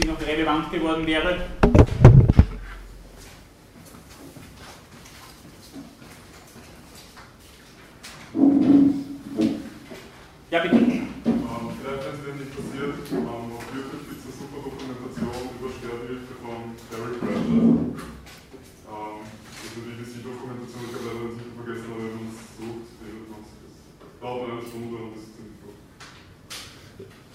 sie noch relevant geworden wäre. Ja, bitte. Ähm, vielleicht, wenn es Ihnen nicht passiert, ähm, auf YouTube gibt es eine super Dokumentation über Sterbehilfe von Terry Pratchett. Ähm, das ist eine BBC-Dokumentation, ich habe leider den Titel vergessen, aber wenn man es sucht, findet man es. Es dauert eine Stunde und ist ziemlich gut.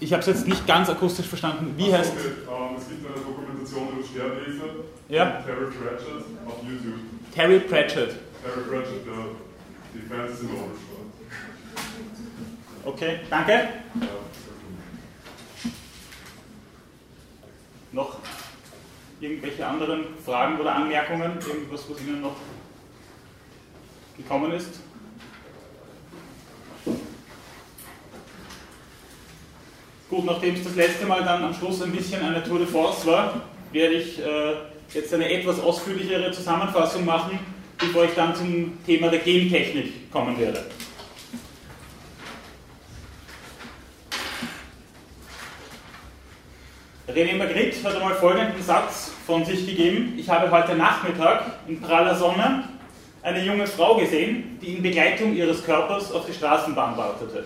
Ich habe es jetzt nicht ganz akustisch verstanden. Wie heißt okay. ähm, Es gibt eine Dokumentation über Sterbehilfe Ja. Terry Pratchett auf YouTube. Terry Pratchett? Terry Pratchett, der die Novel schreibt. Okay, danke. Ja. Noch irgendwelche anderen Fragen oder Anmerkungen? Irgendwas, was Ihnen noch gekommen ist? Gut, nachdem es das letzte Mal dann am Schluss ein bisschen eine Tour de Force war, werde ich äh, jetzt eine etwas ausführlichere Zusammenfassung machen, bevor ich dann zum Thema der Gentechnik kommen werde. René Magritte hat einmal folgenden Satz von sich gegeben. Ich habe heute Nachmittag in praller Sonne eine junge Frau gesehen, die in Begleitung ihres Körpers auf die Straßenbahn wartete.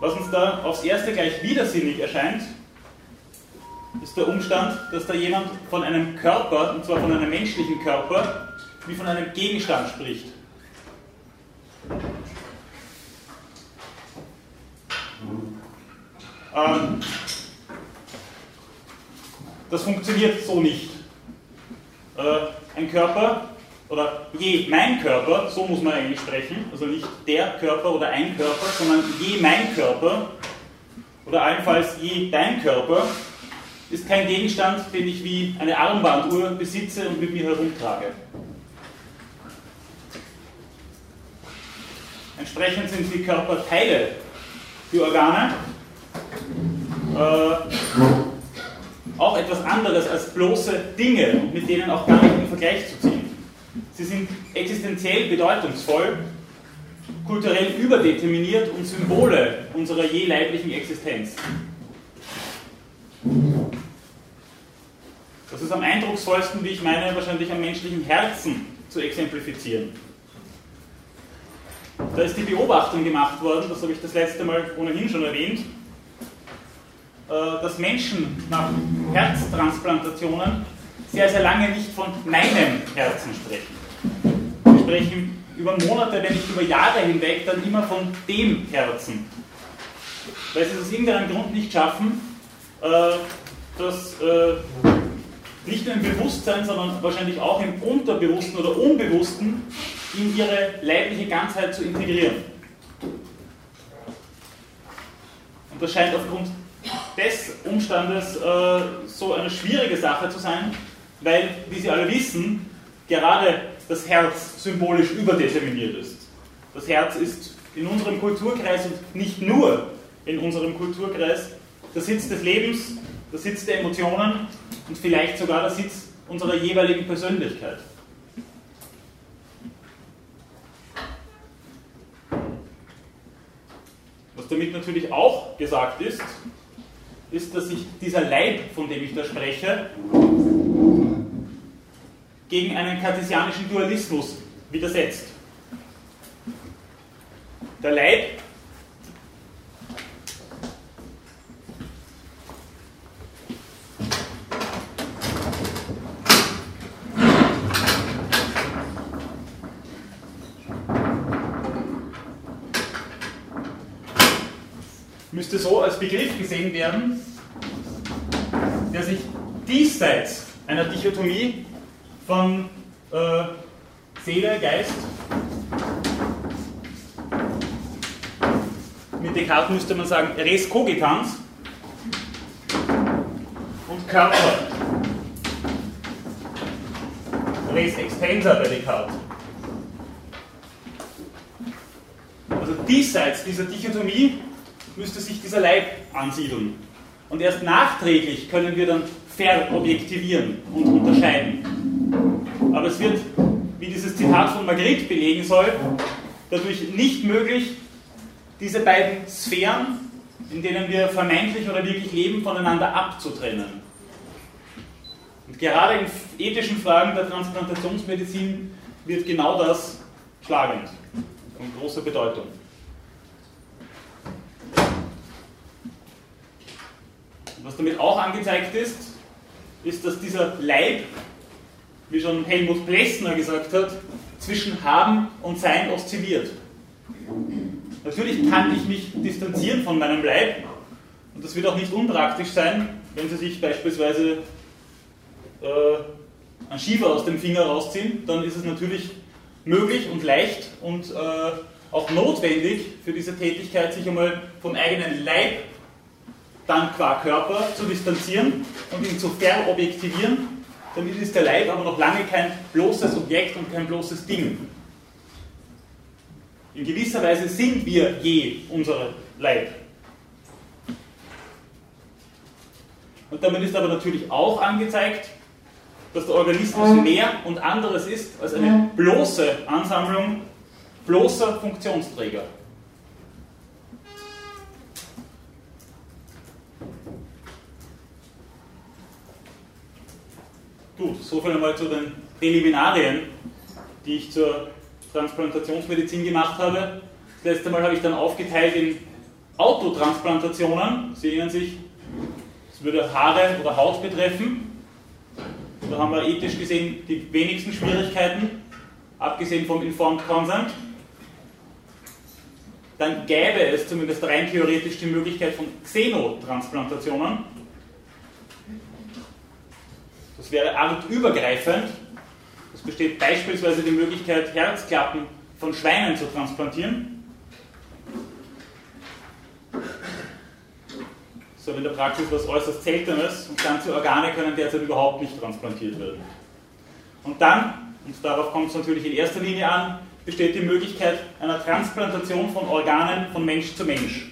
Was uns da aufs Erste gleich widersinnig erscheint, ist der Umstand, dass da jemand von einem Körper, und zwar von einem menschlichen Körper, wie von einem Gegenstand spricht. Ähm, das funktioniert so nicht. Äh, ein Körper, oder je mein Körper, so muss man eigentlich sprechen, also nicht der Körper oder ein Körper, sondern je mein Körper, oder allenfalls je dein Körper, ist kein Gegenstand, den ich wie eine Armbanduhr besitze und mit mir herumtrage. Entsprechend sind die Körperteile die Organe äh, auch etwas anderes als bloße Dinge mit denen auch gar nicht in Vergleich zu ziehen. Sie sind existenziell bedeutungsvoll, kulturell überdeterminiert und Symbole unserer je leiblichen Existenz. Das ist am eindrucksvollsten, wie ich meine, wahrscheinlich am menschlichen Herzen zu exemplifizieren. Da ist die Beobachtung gemacht worden, das habe ich das letzte Mal ohnehin schon erwähnt, äh, dass Menschen nach Herztransplantationen sehr, sehr lange nicht von meinem Herzen sprechen. Sie sprechen über Monate, wenn nicht über Jahre hinweg, dann immer von dem Herzen. Weil sie es aus irgendeinem Grund nicht schaffen, äh, das äh, nicht nur im Bewusstsein, sondern wahrscheinlich auch im Unterbewussten oder Unbewussten in ihre leibliche Ganzheit zu integrieren. Und das scheint aufgrund des Umstandes äh, so eine schwierige Sache zu sein, weil, wie Sie alle wissen, gerade das Herz symbolisch überdeterminiert ist. Das Herz ist in unserem Kulturkreis und nicht nur in unserem Kulturkreis der Sitz des Lebens, der Sitz der Emotionen und vielleicht sogar der Sitz unserer jeweiligen Persönlichkeit. Was damit natürlich auch gesagt ist, ist, dass sich dieser Leib, von dem ich da spreche, gegen einen kartesianischen Dualismus widersetzt. Der Leib müsste so als Begriff gesehen werden, der sich diesseits einer Dichotomie von äh, Seele, Geist, mit Descartes müsste man sagen res cogitans und Körper, res extensa bei Descartes. Also diesseits dieser Dichotomie müsste sich dieser Leib ansiedeln. Und erst nachträglich können wir dann verobjektivieren und unterscheiden. Aber es wird, wie dieses Zitat von Magritte belegen soll, dadurch nicht möglich, diese beiden Sphären in denen wir vermeintlich oder wirklich leben, voneinander abzutrennen. Und gerade in ethischen Fragen der Transplantationsmedizin wird genau das schlagend von großer Bedeutung. was damit auch angezeigt ist, ist, dass dieser Leib, wie schon Helmut Plessner gesagt hat, zwischen Haben und Sein oszilliert. Natürlich kann ich mich distanzieren von meinem Leib und das wird auch nicht unpraktisch sein, wenn Sie sich beispielsweise äh, einen Schiefer aus dem Finger rausziehen, dann ist es natürlich möglich und leicht und äh, auch notwendig für diese Tätigkeit, sich einmal vom eigenen Leib dann qua Körper zu distanzieren und ihn zu verobjektivieren. Damit ist der Leib aber noch lange kein bloßes Objekt und kein bloßes Ding. In gewisser Weise sind wir je unser Leib. Und damit ist aber natürlich auch angezeigt, dass der Organismus mehr und anderes ist als eine bloße Ansammlung bloßer Funktionsträger. Gut, soviel einmal zu den Präliminarien, die ich zur Transplantationsmedizin gemacht habe. Das letzte Mal habe ich dann aufgeteilt in Autotransplantationen. Sie erinnern sich, es würde Haare oder Haut betreffen. Da haben wir ethisch gesehen die wenigsten Schwierigkeiten, abgesehen vom Informed Consent. Dann gäbe es zumindest rein theoretisch die Möglichkeit von Xenotransplantationen. Das wäre artübergreifend. Es besteht beispielsweise die Möglichkeit, Herzklappen von Schweinen zu transplantieren. Das ist aber in der Praxis was äußerst Seltenes und ganze Organe können derzeit überhaupt nicht transplantiert werden. Und dann, und darauf kommt es natürlich in erster Linie an, besteht die Möglichkeit einer Transplantation von Organen von Mensch zu Mensch.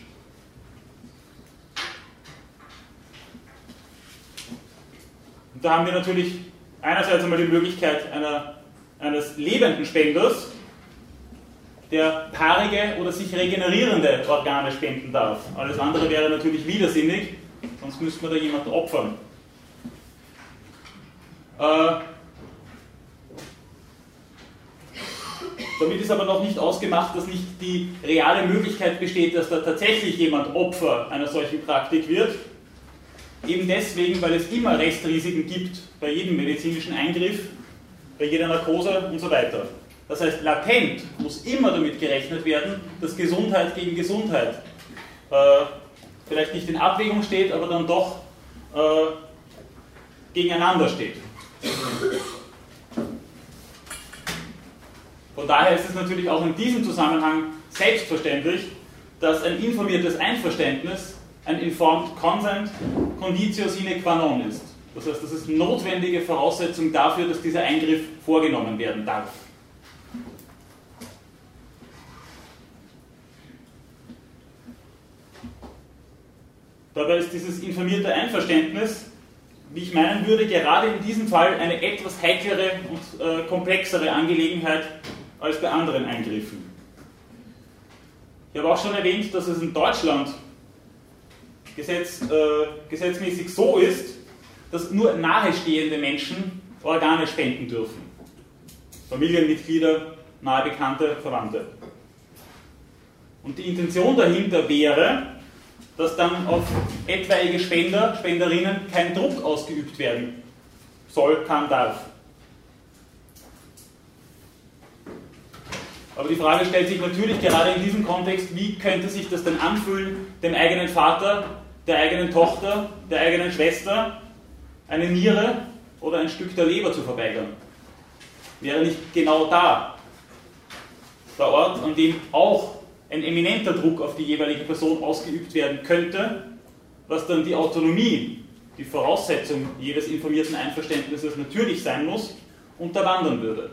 Und da haben wir natürlich einerseits einmal die Möglichkeit einer, eines lebenden Spenders, der paarige oder sich regenerierende Organe spenden darf. Alles andere wäre natürlich widersinnig, sonst müsste man da jemanden opfern. Äh, damit ist aber noch nicht ausgemacht, dass nicht die reale Möglichkeit besteht, dass da tatsächlich jemand Opfer einer solchen Praktik wird, Eben deswegen, weil es immer Restrisiken gibt bei jedem medizinischen Eingriff, bei jeder Narkose und so weiter. Das heißt, latent muss immer damit gerechnet werden, dass Gesundheit gegen Gesundheit äh, vielleicht nicht in Abwägung steht, aber dann doch äh, gegeneinander steht. Von daher ist es natürlich auch in diesem Zusammenhang selbstverständlich, dass ein informiertes Einverständnis ein Informed Consent Conditio sine qua non ist. Das heißt, das ist notwendige Voraussetzung dafür, dass dieser Eingriff vorgenommen werden darf. Dabei ist dieses informierte Einverständnis, wie ich meinen würde, gerade in diesem Fall eine etwas heiklere und äh, komplexere Angelegenheit als bei anderen Eingriffen. Ich habe auch schon erwähnt, dass es in Deutschland Gesetz, äh, gesetzmäßig so ist, dass nur nahestehende Menschen Organe spenden dürfen. Familienmitglieder, nahe Bekannte, Verwandte. Und die Intention dahinter wäre, dass dann auf etwaige Spender, Spenderinnen kein Druck ausgeübt werden soll, kann, darf. Aber die Frage stellt sich natürlich gerade in diesem Kontext, wie könnte sich das denn anfühlen, dem eigenen Vater der eigenen Tochter, der eigenen Schwester eine Niere oder ein Stück der Leber zu verweigern? Wäre nicht genau da der Ort, an dem auch ein eminenter Druck auf die jeweilige Person ausgeübt werden könnte, was dann die Autonomie, die Voraussetzung jedes informierten Einverständnisses natürlich sein muss, unterwandern würde.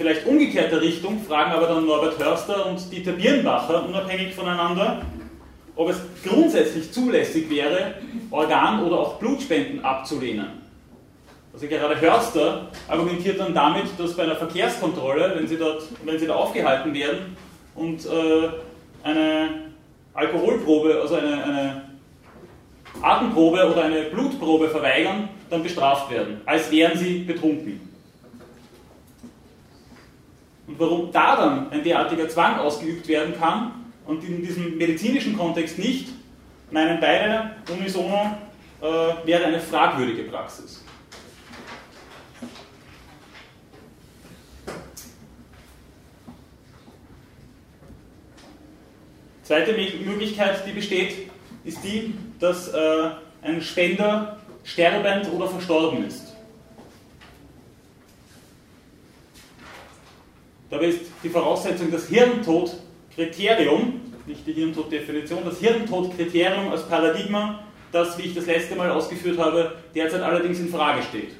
Vielleicht umgekehrter Richtung fragen aber dann Norbert Hörster und Dieter Birnbacher unabhängig voneinander, ob es grundsätzlich zulässig wäre, Organ- oder auch Blutspenden abzulehnen. Also gerade Hörster argumentiert dann damit, dass bei einer Verkehrskontrolle, wenn sie, dort, wenn sie da aufgehalten werden und äh, eine Alkoholprobe, also eine, eine Atemprobe oder eine Blutprobe verweigern, dann bestraft werden, als wären sie betrunken. Warum da dann ein derartiger Zwang ausgeübt werden kann und in diesem medizinischen Kontext nicht, meinen beide unisono, äh, wäre eine fragwürdige Praxis. Zweite Möglichkeit, die besteht, ist die, dass äh, ein Spender sterbend oder verstorben ist. Dabei ist die Voraussetzung das Hirntodkriterium, nicht die Hirntoddefinition, das Hirntodkriterium als Paradigma, das, wie ich das letzte Mal ausgeführt habe, derzeit allerdings in Frage steht.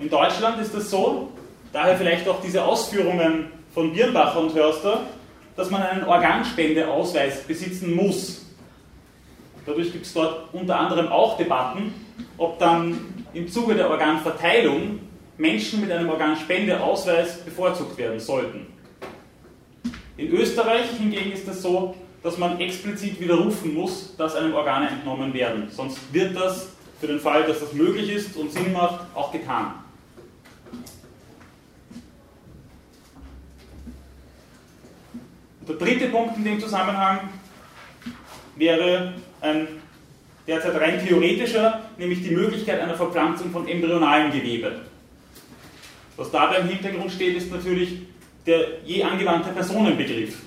In Deutschland ist es so, Daher vielleicht auch diese Ausführungen von Birnbacher und Hörster, dass man einen Organspendeausweis besitzen muss. Dadurch gibt es dort unter anderem auch Debatten, ob dann im Zuge der Organverteilung Menschen mit einem Organspendeausweis bevorzugt werden sollten. In Österreich hingegen ist es so, dass man explizit widerrufen muss, dass einem Organe entnommen werden. Sonst wird das für den Fall, dass das möglich ist und Sinn macht, auch getan. Der dritte Punkt in dem Zusammenhang wäre ein derzeit rein theoretischer, nämlich die Möglichkeit einer Verpflanzung von embryonalem Gewebe. Was dabei im Hintergrund steht, ist natürlich der je angewandte Personenbegriff.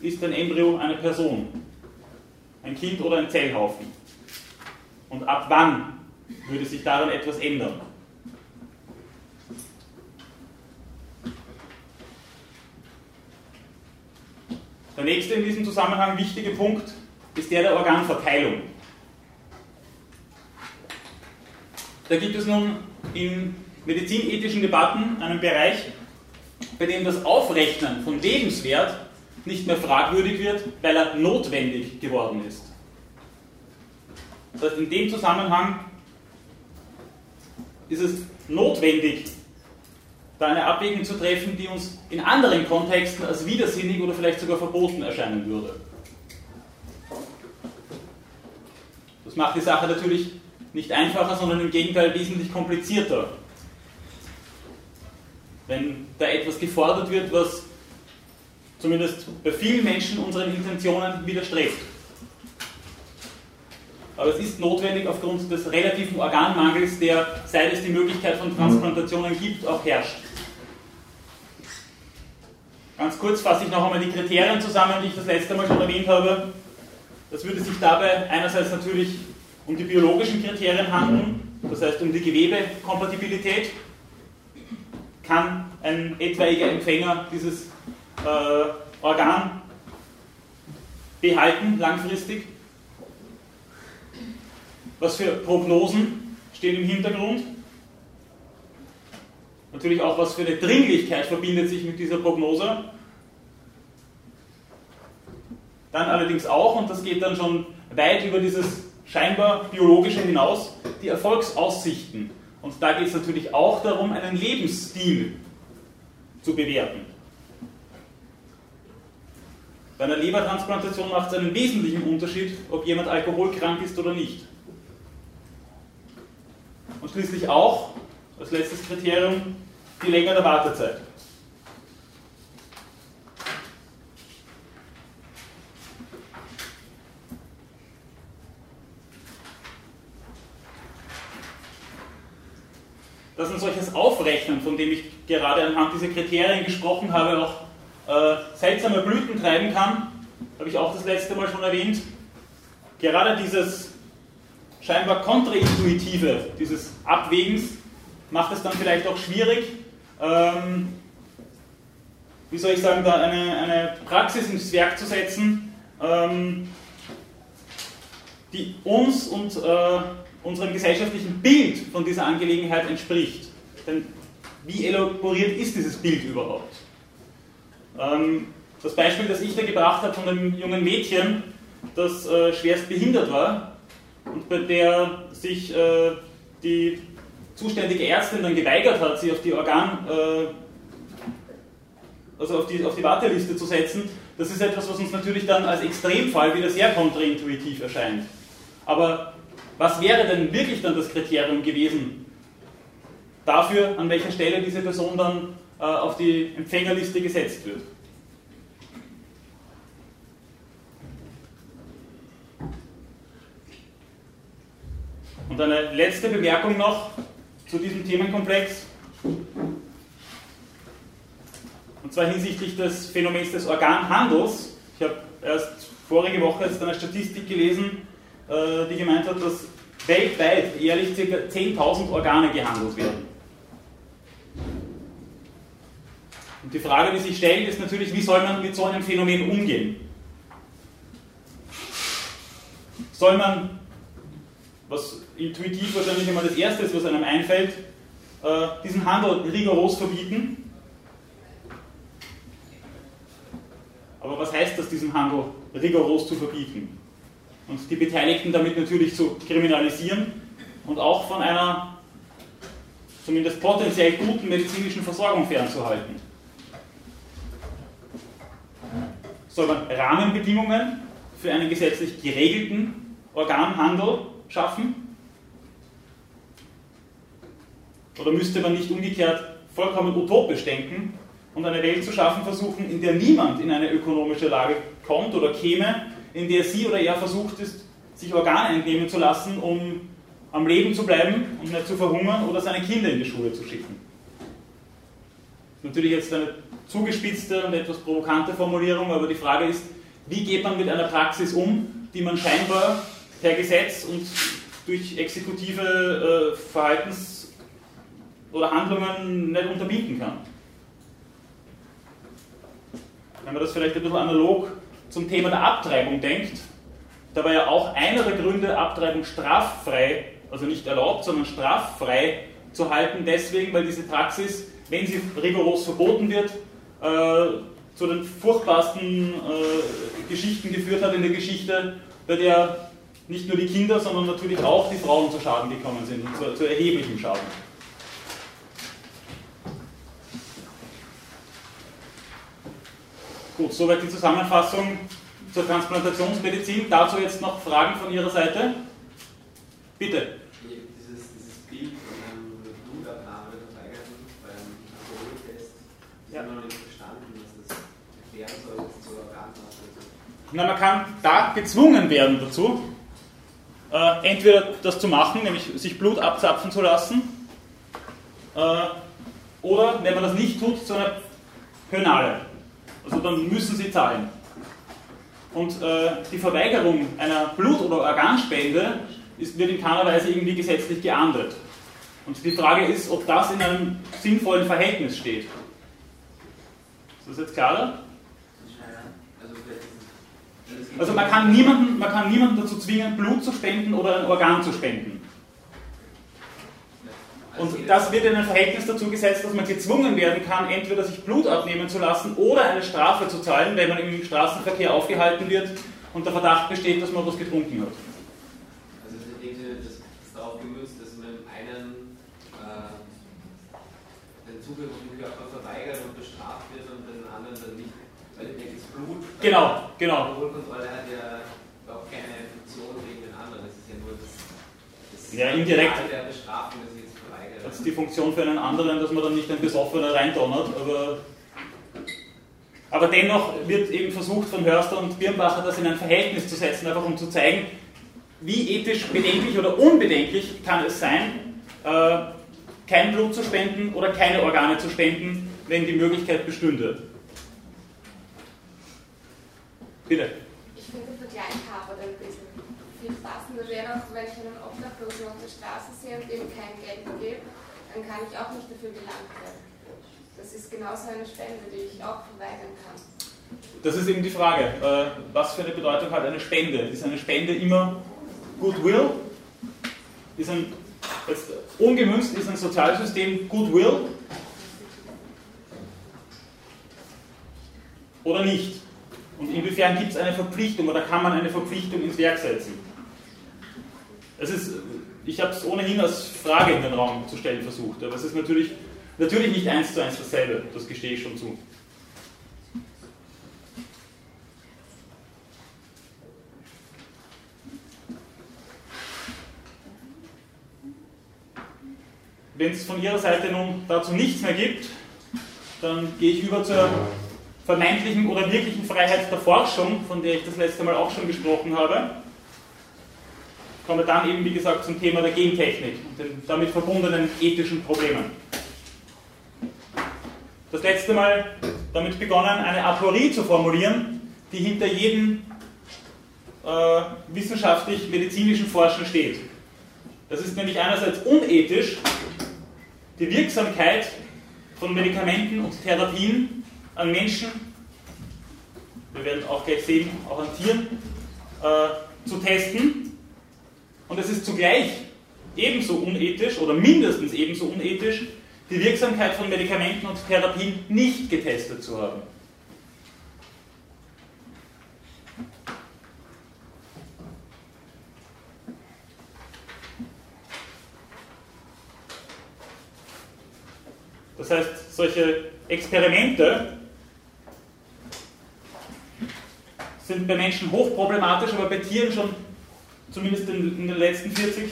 Ist ein Embryo eine Person? Ein Kind oder ein Zellhaufen? Und ab wann würde sich daran etwas ändern? Der nächste in diesem Zusammenhang wichtige Punkt ist der der Organverteilung. Da gibt es nun in medizinethischen Debatten einen Bereich, bei dem das Aufrechnen von Lebenswert nicht mehr fragwürdig wird, weil er notwendig geworden ist. Das heißt, in dem Zusammenhang ist es notwendig, da eine Abwägung zu treffen, die uns in anderen Kontexten als widersinnig oder vielleicht sogar verboten erscheinen würde. Macht die Sache natürlich nicht einfacher, sondern im Gegenteil wesentlich komplizierter. Wenn da etwas gefordert wird, was zumindest bei vielen Menschen unseren Intentionen widerstrebt. Aber es ist notwendig aufgrund des relativen Organmangels, der, seit es die Möglichkeit von Transplantationen gibt, auch herrscht. Ganz kurz fasse ich noch einmal die Kriterien zusammen, die ich das letzte Mal schon erwähnt habe. Das würde sich dabei einerseits natürlich um die biologischen Kriterien handeln, das heißt um die Gewebekompatibilität. Kann ein etwaiger Empfänger dieses äh, Organ behalten langfristig? Was für Prognosen stehen im Hintergrund? Natürlich auch, was für eine Dringlichkeit verbindet sich mit dieser Prognose. Dann allerdings auch, und das geht dann schon weit über dieses scheinbar biologische hinaus, die Erfolgsaussichten. Und da geht es natürlich auch darum, einen Lebensstil zu bewerten. Bei einer Lebertransplantation macht es einen wesentlichen Unterschied, ob jemand alkoholkrank ist oder nicht. Und schließlich auch, als letztes Kriterium, die Länge der Wartezeit. Dass ein solches Aufrechnen, von dem ich gerade anhand dieser Kriterien gesprochen habe, auch äh, seltsame Blüten treiben kann, habe ich auch das letzte Mal schon erwähnt. Gerade dieses scheinbar kontraintuitive, dieses Abwägens, macht es dann vielleicht auch schwierig, ähm, wie soll ich sagen, da eine, eine Praxis ins Werk zu setzen, ähm, die uns und äh, unserem gesellschaftlichen Bild von dieser Angelegenheit entspricht. Denn wie elaboriert ist dieses Bild überhaupt? Ähm, das Beispiel, das ich da gebracht habe von dem jungen Mädchen, das äh, schwerst behindert war und bei der sich äh, die zuständige Ärztin dann geweigert hat, sie auf die Organ, äh, also auf die, auf die Warteliste zu setzen, das ist etwas, was uns natürlich dann als Extremfall wieder sehr kontraintuitiv erscheint. Aber was wäre denn wirklich dann das Kriterium gewesen dafür, an welcher Stelle diese Person dann äh, auf die Empfängerliste gesetzt wird? Und eine letzte Bemerkung noch zu diesem Themenkomplex. Und zwar hinsichtlich des Phänomens des Organhandels. Ich habe erst vorige Woche jetzt eine Statistik gelesen, die gemeint hat, dass weltweit jährlich ca. 10.000 Organe gehandelt werden. Und die Frage, die sich stellt, ist natürlich, wie soll man mit so einem Phänomen umgehen? Soll man was intuitiv wahrscheinlich immer das Erste ist, was einem einfällt, äh, diesen Handel rigoros verbieten. Aber was heißt das, diesen Handel rigoros zu verbieten? Und die Beteiligten damit natürlich zu kriminalisieren und auch von einer zumindest potenziell guten medizinischen Versorgung fernzuhalten. Soll man Rahmenbedingungen für einen gesetzlich geregelten Organhandel schaffen? Oder müsste man nicht umgekehrt vollkommen utopisch denken und eine Welt zu schaffen versuchen, in der niemand in eine ökonomische Lage kommt oder käme, in der sie oder er versucht ist, sich Organe entnehmen zu lassen, um am Leben zu bleiben und nicht zu verhungern oder seine Kinder in die Schule zu schicken? Natürlich jetzt eine zugespitzte und etwas provokante Formulierung, aber die Frage ist, wie geht man mit einer Praxis um, die man scheinbar per Gesetz und durch exekutive äh, Verhaltens- oder Handlungen nicht unterbieten kann. Wenn man das vielleicht ein bisschen analog zum Thema der Abtreibung denkt, da war ja auch einer der Gründe, Abtreibung straffrei, also nicht erlaubt, sondern straffrei zu halten, deswegen, weil diese Praxis, wenn sie rigoros verboten wird, äh, zu den furchtbarsten äh, Geschichten geführt hat in der Geschichte, bei der nicht nur die Kinder, sondern natürlich auch die Frauen zu Schaden gekommen sind und zu, zu erheblichem Schaden. Gut, soweit die Zusammenfassung zur Transplantationsmedizin. Dazu jetzt noch Fragen von Ihrer Seite? Bitte. Dieses, dieses Bild von einem Blutabnahme verweigern beim Alkoholtest, ist ja. noch nicht verstanden, was das erklären soll zur Organtransplantation. Na, man kann da gezwungen werden dazu äh, entweder das zu machen, nämlich sich Blut abzapfen zu lassen, äh, oder wenn man das nicht tut, zu einer Penale. Also dann müssen sie zahlen. Und äh, die Verweigerung einer Blut- oder Organspende ist, wird in keiner Weise irgendwie gesetzlich geahndet. Und die Frage ist, ob das in einem sinnvollen Verhältnis steht. Ist das jetzt klarer? Also man kann, niemanden, man kann niemanden dazu zwingen, Blut zu spenden oder ein Organ zu spenden. Und das wird in ein Verhältnis dazu gesetzt, dass man gezwungen werden kann, entweder sich Blut abnehmen zu lassen oder eine Strafe zu zahlen, wenn man im Straßenverkehr aufgehalten wird und der Verdacht besteht, dass man was getrunken hat. Also in dem das ist darauf gemünzt, dass man einen äh, den Zugriff auf den Körper verweigert und bestraft wird und den anderen dann nicht, weil das Blut. Genau, genau. Ja, indirekt. Das ist die Funktion für einen anderen, dass man dann nicht ein Besoffener reindonnert, aber, aber dennoch wird eben versucht von Hörster und Birnbacher das in ein Verhältnis zu setzen, einfach um zu zeigen, wie ethisch bedenklich oder unbedenklich kann es sein, äh, kein Blut zu spenden oder keine Organe zu spenden, wenn die Möglichkeit bestünde. Bitte. Ich finde den Passender wäre auch, wenn ich einen Obdachlosen auf der Straße sehe und ihm kein Geld gebe, dann kann ich auch nicht dafür belangt werden. Das ist genauso eine Spende, die ich auch verweigern kann. Das ist eben die Frage, äh, was für eine Bedeutung hat eine Spende? Ist eine Spende immer Goodwill? Ist ein, jetzt ungemünzt ist ein Sozialsystem Goodwill? Oder nicht? Und inwiefern gibt es eine Verpflichtung oder kann man eine Verpflichtung ins Werk setzen? Es ist, ich habe es ohnehin als Frage in den Raum zu stellen versucht, aber es ist natürlich, natürlich nicht eins zu eins dasselbe, das gestehe ich schon zu. Wenn es von Ihrer Seite nun dazu nichts mehr gibt, dann gehe ich über zur vermeintlichen oder wirklichen Freiheit der Forschung, von der ich das letzte Mal auch schon gesprochen habe. Ich komme dann eben, wie gesagt, zum Thema der Gentechnik und den damit verbundenen ethischen Problemen. Das letzte Mal damit begonnen, eine Aporie zu formulieren, die hinter jedem äh, wissenschaftlich-medizinischen Forschen steht. Das ist nämlich einerseits unethisch, die Wirksamkeit von Medikamenten und Therapien an Menschen, wir werden auch gleich sehen, auch an Tieren, äh, zu testen. Und es ist zugleich ebenso unethisch oder mindestens ebenso unethisch, die Wirksamkeit von Medikamenten und Therapien nicht getestet zu haben. Das heißt, solche Experimente sind bei Menschen hochproblematisch, aber bei Tieren schon, zumindest in, in den letzten 40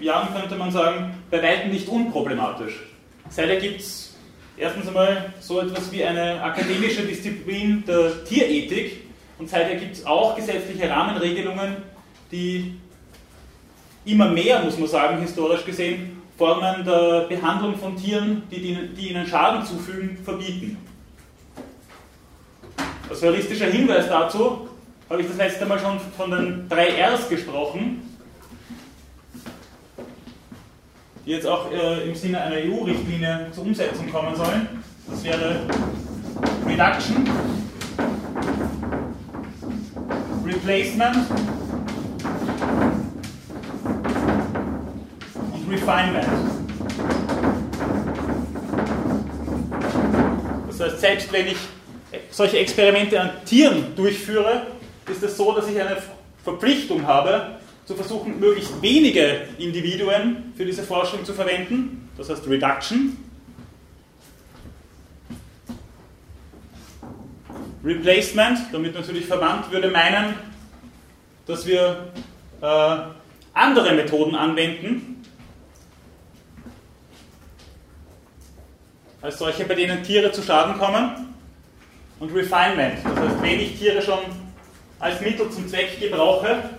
Jahren könnte man sagen, bei weitem nicht unproblematisch. Seither gibt es erstens einmal so etwas wie eine akademische Disziplin der Tierethik und seither gibt es auch gesetzliche Rahmenregelungen, die immer mehr, muss man sagen, historisch gesehen, Formen der Behandlung von Tieren, die, die ihnen Schaden zufügen, verbieten. Als heuristischer Hinweis dazu habe ich das letzte Mal schon von den drei Rs gesprochen, die jetzt auch äh, im Sinne einer EU-Richtlinie zur Umsetzung kommen sollen. Das wäre Reduction, Replacement und Refinement. Das heißt, selbst wenn ich solche Experimente an Tieren durchführe, ist es so, dass ich eine Verpflichtung habe, zu versuchen, möglichst wenige Individuen für diese Forschung zu verwenden. Das heißt Reduction. Replacement, damit natürlich verwandt, würde meinen, dass wir äh, andere Methoden anwenden, als solche, bei denen Tiere zu Schaden kommen und Refinement. Das heißt, wenn ich Tiere schon als Mittel zum Zweck gebrauche,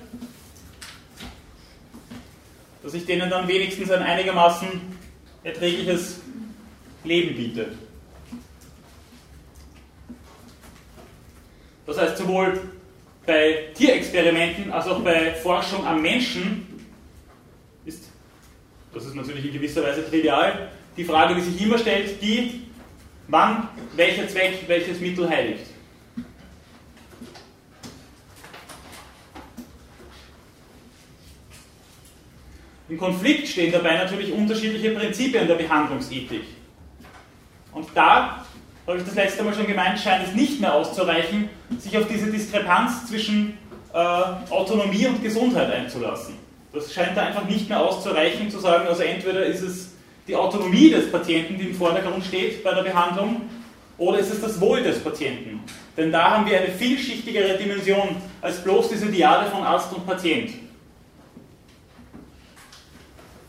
dass ich denen dann wenigstens ein einigermaßen erträgliches Leben biete. Das heißt, sowohl bei Tierexperimenten als auch bei Forschung am Menschen ist, das ist natürlich in gewisser Weise trivial, die Frage, die sich immer stellt, die, wann welcher Zweck welches Mittel heiligt. Im Konflikt stehen dabei natürlich unterschiedliche Prinzipien der Behandlungsethik. Und da, habe ich das letzte Mal schon gemeint, scheint es nicht mehr auszureichen, sich auf diese Diskrepanz zwischen äh, Autonomie und Gesundheit einzulassen. Das scheint da einfach nicht mehr auszureichen, zu sagen, also entweder ist es die Autonomie des Patienten, die im Vordergrund steht bei der Behandlung, oder ist es das Wohl des Patienten? Denn da haben wir eine vielschichtigere Dimension als bloß diese Diade von Arzt und Patient.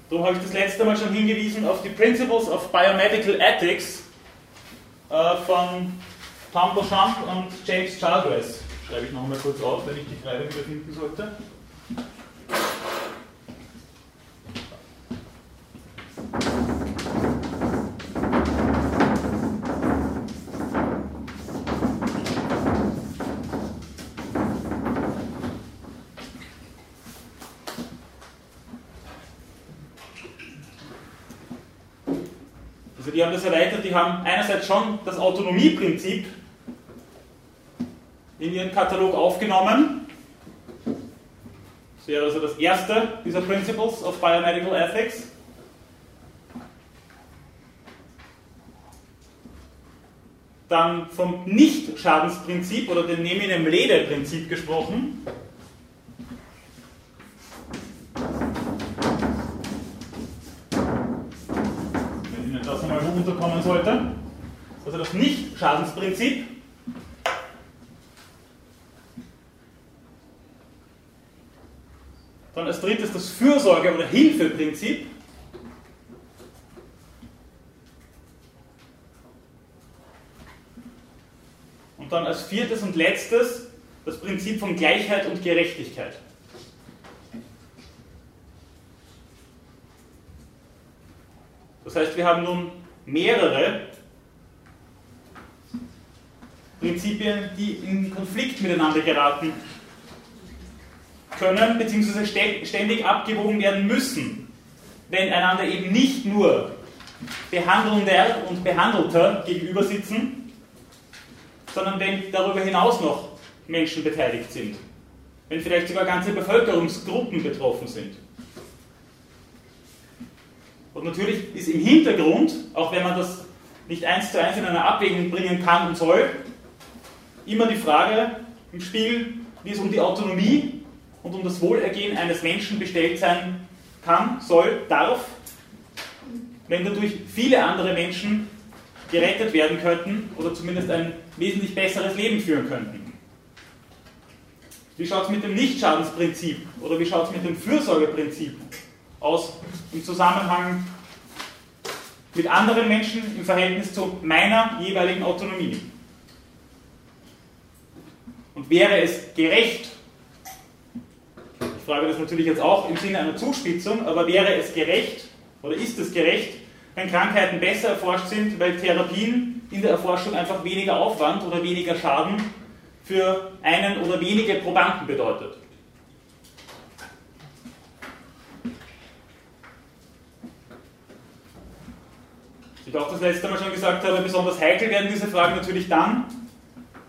Darum habe ich das letzte Mal schon hingewiesen auf die Principles of Biomedical Ethics äh, von Tom Beauchamp und James Childress. Schreibe ich noch einmal kurz auf, wenn ich die Kreide wieder finden sollte. Das erweitert, die haben einerseits schon das Autonomieprinzip in ihren Katalog aufgenommen. Das wäre also das erste dieser Principles of Biomedical Ethics. dann vom Nicht-Schadensprinzip oder dem Neminem Lede-Prinzip gesprochen. Unterkommen sollte. Also das Nicht-Schadensprinzip. Dann als drittes das Fürsorge- oder Hilfeprinzip. Und dann als viertes und letztes das Prinzip von Gleichheit und Gerechtigkeit. Das heißt, wir haben nun mehrere Prinzipien, die in Konflikt miteinander geraten können, beziehungsweise ständig abgewogen werden müssen, wenn einander eben nicht nur Behandelnder und Behandelter gegenüber sitzen, sondern wenn darüber hinaus noch Menschen beteiligt sind, wenn vielleicht sogar ganze Bevölkerungsgruppen betroffen sind. Und natürlich ist im Hintergrund, auch wenn man das nicht eins zu eins in einer Abwägung bringen kann und soll, immer die Frage im Spiel, wie es um die Autonomie und um das Wohlergehen eines Menschen bestellt sein kann, soll, darf, wenn dadurch viele andere Menschen gerettet werden könnten oder zumindest ein wesentlich besseres Leben führen könnten. Wie schaut es mit dem Nichtschadensprinzip oder wie schaut es mit dem Fürsorgeprinzip aus im Zusammenhang mit anderen Menschen im Verhältnis zu meiner jeweiligen Autonomie? Und wäre es gerecht, ich frage das natürlich jetzt auch im Sinne einer Zuspitzung, aber wäre es gerecht oder ist es gerecht, wenn Krankheiten besser erforscht sind, weil Therapien in der Erforschung einfach weniger Aufwand oder weniger Schaden für einen oder wenige Probanden bedeutet? Ich auch das letzte Mal schon gesagt habe, besonders heikel werden diese Fragen natürlich dann,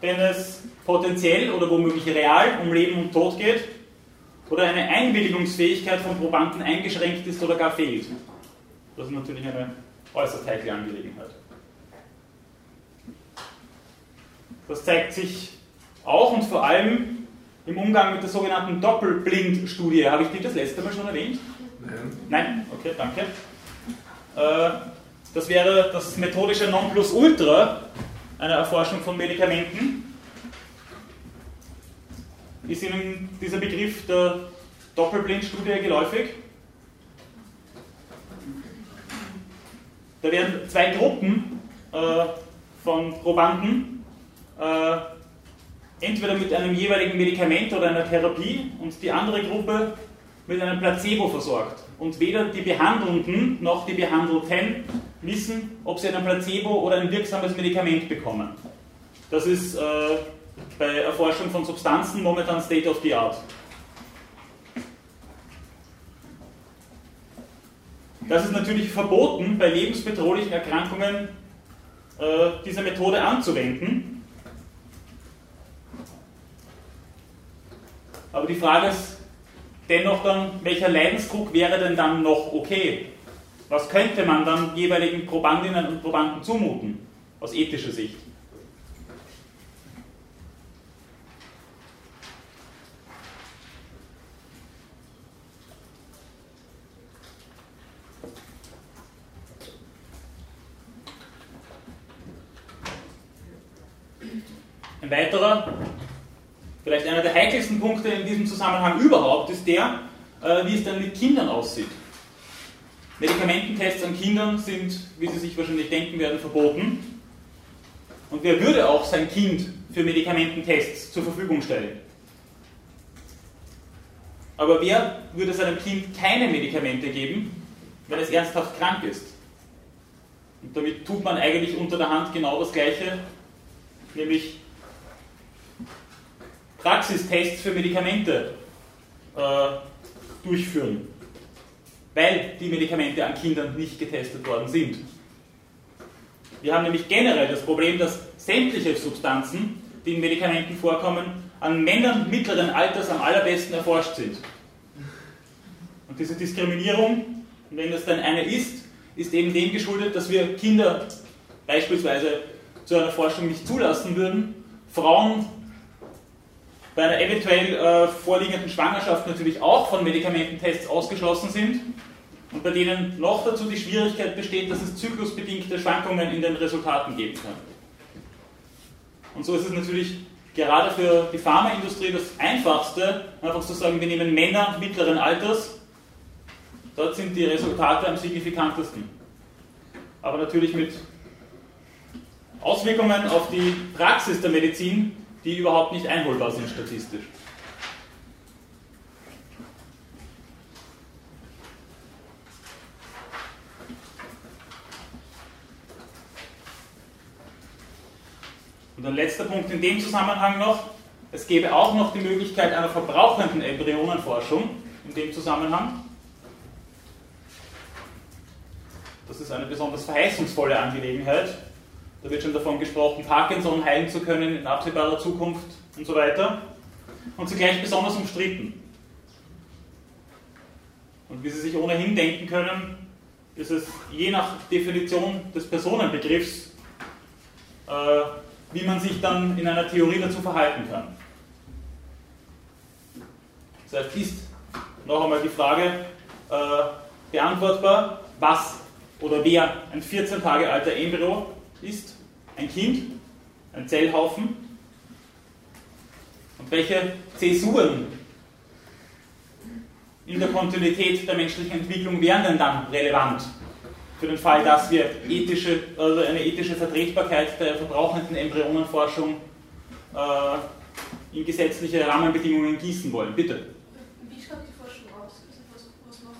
wenn es potenziell oder womöglich real um Leben und Tod geht oder eine Einwilligungsfähigkeit von Probanden eingeschränkt ist oder gar fehlt. Das ist natürlich eine äußerst heikle Angelegenheit. Das zeigt sich auch und vor allem im Umgang mit der sogenannten Doppelblindstudie. Habe ich die das letzte Mal schon erwähnt? Nein. Nein? Okay, danke. Äh, das wäre das methodische Nonplusultra einer Erforschung von Medikamenten ist Ihnen dieser Begriff der Doppelblindstudie geläufig? Da werden zwei Gruppen äh, von Probanden äh, entweder mit einem jeweiligen Medikament oder einer Therapie und die andere Gruppe mit einem Placebo versorgt. Und weder die Behandelnden noch die Behandelten wissen, ob sie ein Placebo oder ein wirksames Medikament bekommen. Das ist äh, bei Erforschung von Substanzen momentan State of the Art. Das ist natürlich verboten, bei lebensbedrohlichen Erkrankungen äh, diese Methode anzuwenden. Aber die Frage ist dennoch dann, welcher Leidensdruck wäre denn dann noch okay? Was könnte man dann jeweiligen Probandinnen und Probanden zumuten, aus ethischer Sicht? Ein weiterer, vielleicht einer der heikelsten Punkte in diesem Zusammenhang überhaupt, ist der, äh, wie es dann mit Kindern aussieht. Medikamententests an Kindern sind, wie Sie sich wahrscheinlich denken werden, verboten. Und wer würde auch sein Kind für Medikamententests zur Verfügung stellen? Aber wer würde seinem Kind keine Medikamente geben, wenn es ernsthaft krank ist? Und damit tut man eigentlich unter der Hand genau das Gleiche, nämlich Praxistests für Medikamente äh, durchführen, weil die Medikamente an Kindern nicht getestet worden sind. Wir haben nämlich generell das Problem, dass sämtliche Substanzen, die in Medikamenten vorkommen, an Männern mittleren Alters am allerbesten erforscht sind. Und diese Diskriminierung, wenn das dann eine ist, ist eben dem geschuldet, dass wir Kinder beispielsweise zu einer Forschung nicht zulassen würden, Frauen bei einer eventuell äh, vorliegenden Schwangerschaft natürlich auch von Medikamententests ausgeschlossen sind und bei denen noch dazu die Schwierigkeit besteht, dass es zyklusbedingte Schwankungen in den Resultaten geben kann. Und so ist es natürlich gerade für die Pharmaindustrie das Einfachste, einfach zu sagen, wir nehmen Männer mittleren Alters, dort sind die Resultate am signifikantesten. Aber natürlich mit Auswirkungen auf die Praxis der Medizin, die überhaupt nicht einholbar sind statistisch. Und ein letzter Punkt in dem Zusammenhang noch, es gäbe auch noch die Möglichkeit einer verbrauchenden Embryonenforschung in dem Zusammenhang. Das ist eine besonders verheißungsvolle Angelegenheit. Da wird schon davon gesprochen, Parkinson heilen zu können in absehbarer Zukunft und so weiter. Und zugleich besonders umstritten. Und wie Sie sich ohnehin denken können, ist es je nach Definition des Personenbegriffs äh, wie man sich dann in einer Theorie dazu verhalten kann. Das heißt, ist noch einmal die Frage äh, beantwortbar, was oder wer ein 14 Tage alter Embryo ist, ein Kind, ein Zellhaufen? Und welche Zäsuren in der Kontinuität der menschlichen Entwicklung wären denn dann relevant für den Fall, dass wir ethische, also eine ethische Vertretbarkeit der verbrauchenden Embryonenforschung äh, in gesetzliche Rahmenbedingungen gießen wollen. Bitte. Wie schaut die Forschung aus? Was, was macht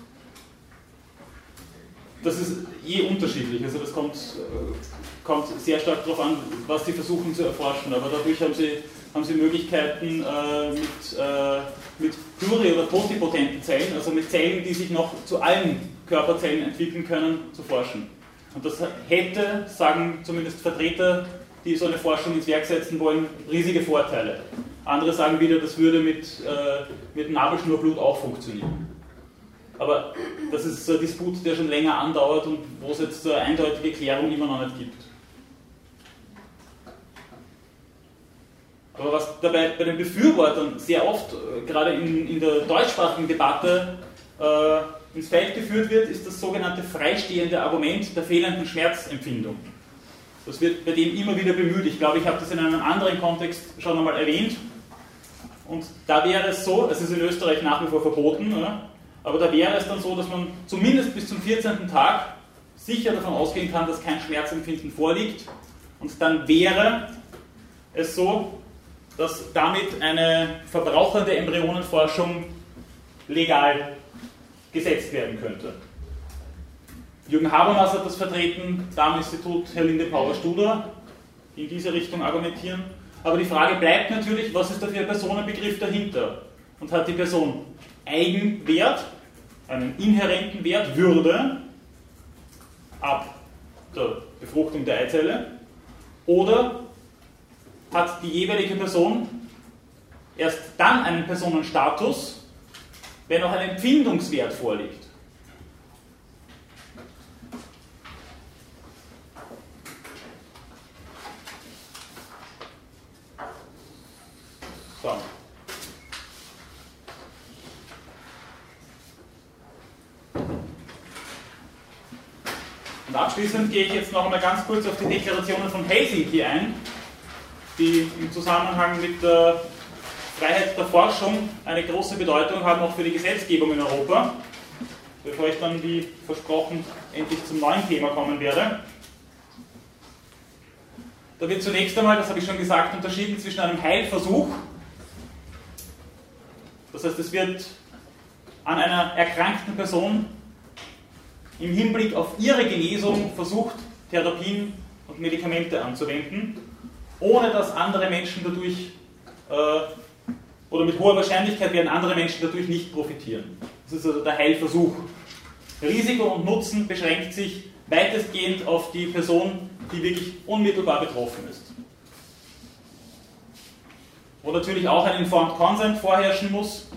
Das ist je unterschiedlich. Also das kommt, äh, kommt sehr stark darauf an, was Sie versuchen zu erforschen. Aber dadurch haben Sie, haben Sie Möglichkeiten äh, mit, äh, mit pluri- oder totipotenten Zellen, also mit Zellen, die sich noch zu allen Körperzellen entwickeln können, zu forschen. Und das hätte, sagen zumindest Vertreter, die so eine Forschung ins Werk setzen wollen, riesige Vorteile. Andere sagen wieder, das würde mit, äh, mit Nabelschnurblut auch funktionieren. Aber das ist ein Disput, der schon länger andauert und wo es jetzt eine eindeutige Klärung immer noch nicht gibt. Aber was dabei bei den Befürwortern sehr oft, äh, gerade in, in der deutschsprachigen Debatte, äh, ins Feld geführt wird, ist das sogenannte freistehende Argument der fehlenden Schmerzempfindung. Das wird bei dem immer wieder bemüht. Ich glaube, ich habe das in einem anderen Kontext schon einmal erwähnt. Und da wäre es so, es ist in Österreich nach wie vor verboten, oder? aber da wäre es dann so, dass man zumindest bis zum 14. Tag sicher davon ausgehen kann, dass kein Schmerzempfinden vorliegt. Und dann wäre es so, dass damit eine verbrauchende Embryonenforschung legal gesetzt werden könnte. Jürgen Habermas hat das vertreten, da am Institut Herr Linde Power Studer in diese Richtung argumentieren. Aber die Frage bleibt natürlich, was ist da für ein Personenbegriff dahinter? Und hat die Person Eigenwert, einen inhärenten Wert, Würde, ab der Befruchtung der Eizelle? Oder hat die jeweilige Person erst dann einen Personenstatus, wenn auch ein Empfindungswert vorliegt. So. Und abschließend gehe ich jetzt noch einmal ganz kurz auf die Deklarationen von Helsinki ein, die im Zusammenhang mit der Freiheit der Forschung eine große Bedeutung haben, auch für die Gesetzgebung in Europa. Bevor ich dann, wie versprochen, endlich zum neuen Thema kommen werde. Da wird zunächst einmal, das habe ich schon gesagt, unterschieden zwischen einem Heilversuch. Das heißt, es wird an einer erkrankten Person im Hinblick auf ihre Genesung versucht, Therapien und Medikamente anzuwenden, ohne dass andere Menschen dadurch äh, oder mit hoher Wahrscheinlichkeit werden andere Menschen dadurch nicht profitieren. Das ist also der Heilversuch. Risiko und Nutzen beschränkt sich weitestgehend auf die Person, die wirklich unmittelbar betroffen ist. Wo natürlich auch ein Informed Consent vorherrschen muss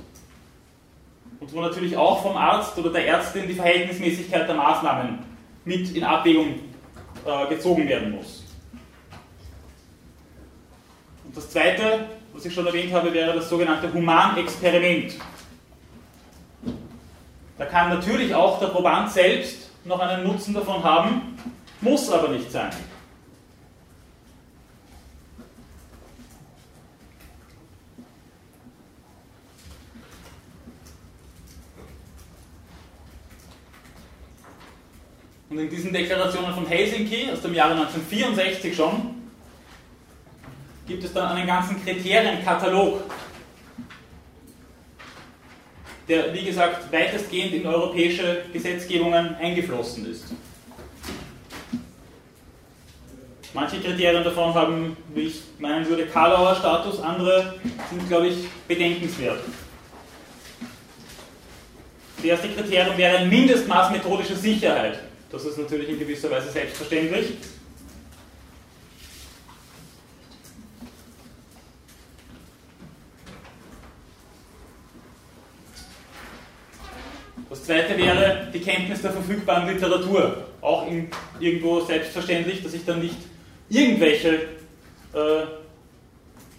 und wo natürlich auch vom Arzt oder der Ärztin die Verhältnismäßigkeit der Maßnahmen mit in Abwägung äh, gezogen werden muss. Und das zweite, was ich schon erwähnt habe, wäre das sogenannte Humanexperiment. Da kann natürlich auch der Proband selbst noch einen Nutzen davon haben, muss aber nicht sein. Und in diesen Deklarationen von Helsinki aus dem Jahre 1964 schon gibt es dann einen ganzen Kriterienkatalog, der, wie gesagt, weitestgehend in europäische Gesetzgebungen eingeflossen ist. Manche Kriterien davon haben, wie ich meinen würde, Karlauer Status, andere sind, glaube ich, bedenkenswert. Das erste Kriterium wäre ein Mindestmaß methodischer Sicherheit. Das ist natürlich in gewisser Weise selbstverständlich. Das zweite wäre die Kenntnis der verfügbaren Literatur. Auch in, irgendwo selbstverständlich, dass ich dann nicht irgendwelche äh,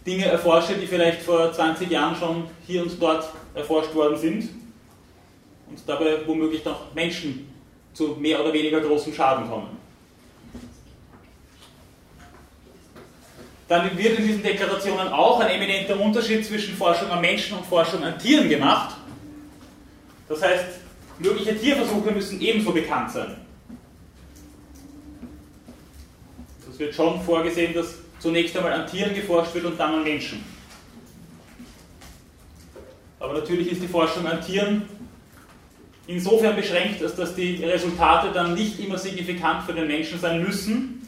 Dinge erforsche, die vielleicht vor 20 Jahren schon hier und dort erforscht worden sind und dabei womöglich noch Menschen zu mehr oder weniger großem Schaden kommen. Dann wird in diesen Deklarationen auch ein eminenter Unterschied zwischen Forschung an Menschen und Forschung an Tieren gemacht. Das heißt, mögliche Tierversuche müssen ebenso bekannt sein. Es wird schon vorgesehen, dass zunächst einmal an Tieren geforscht wird und dann an Menschen. Aber natürlich ist die Forschung an Tieren insofern beschränkt, als dass die Resultate dann nicht immer signifikant für den Menschen sein müssen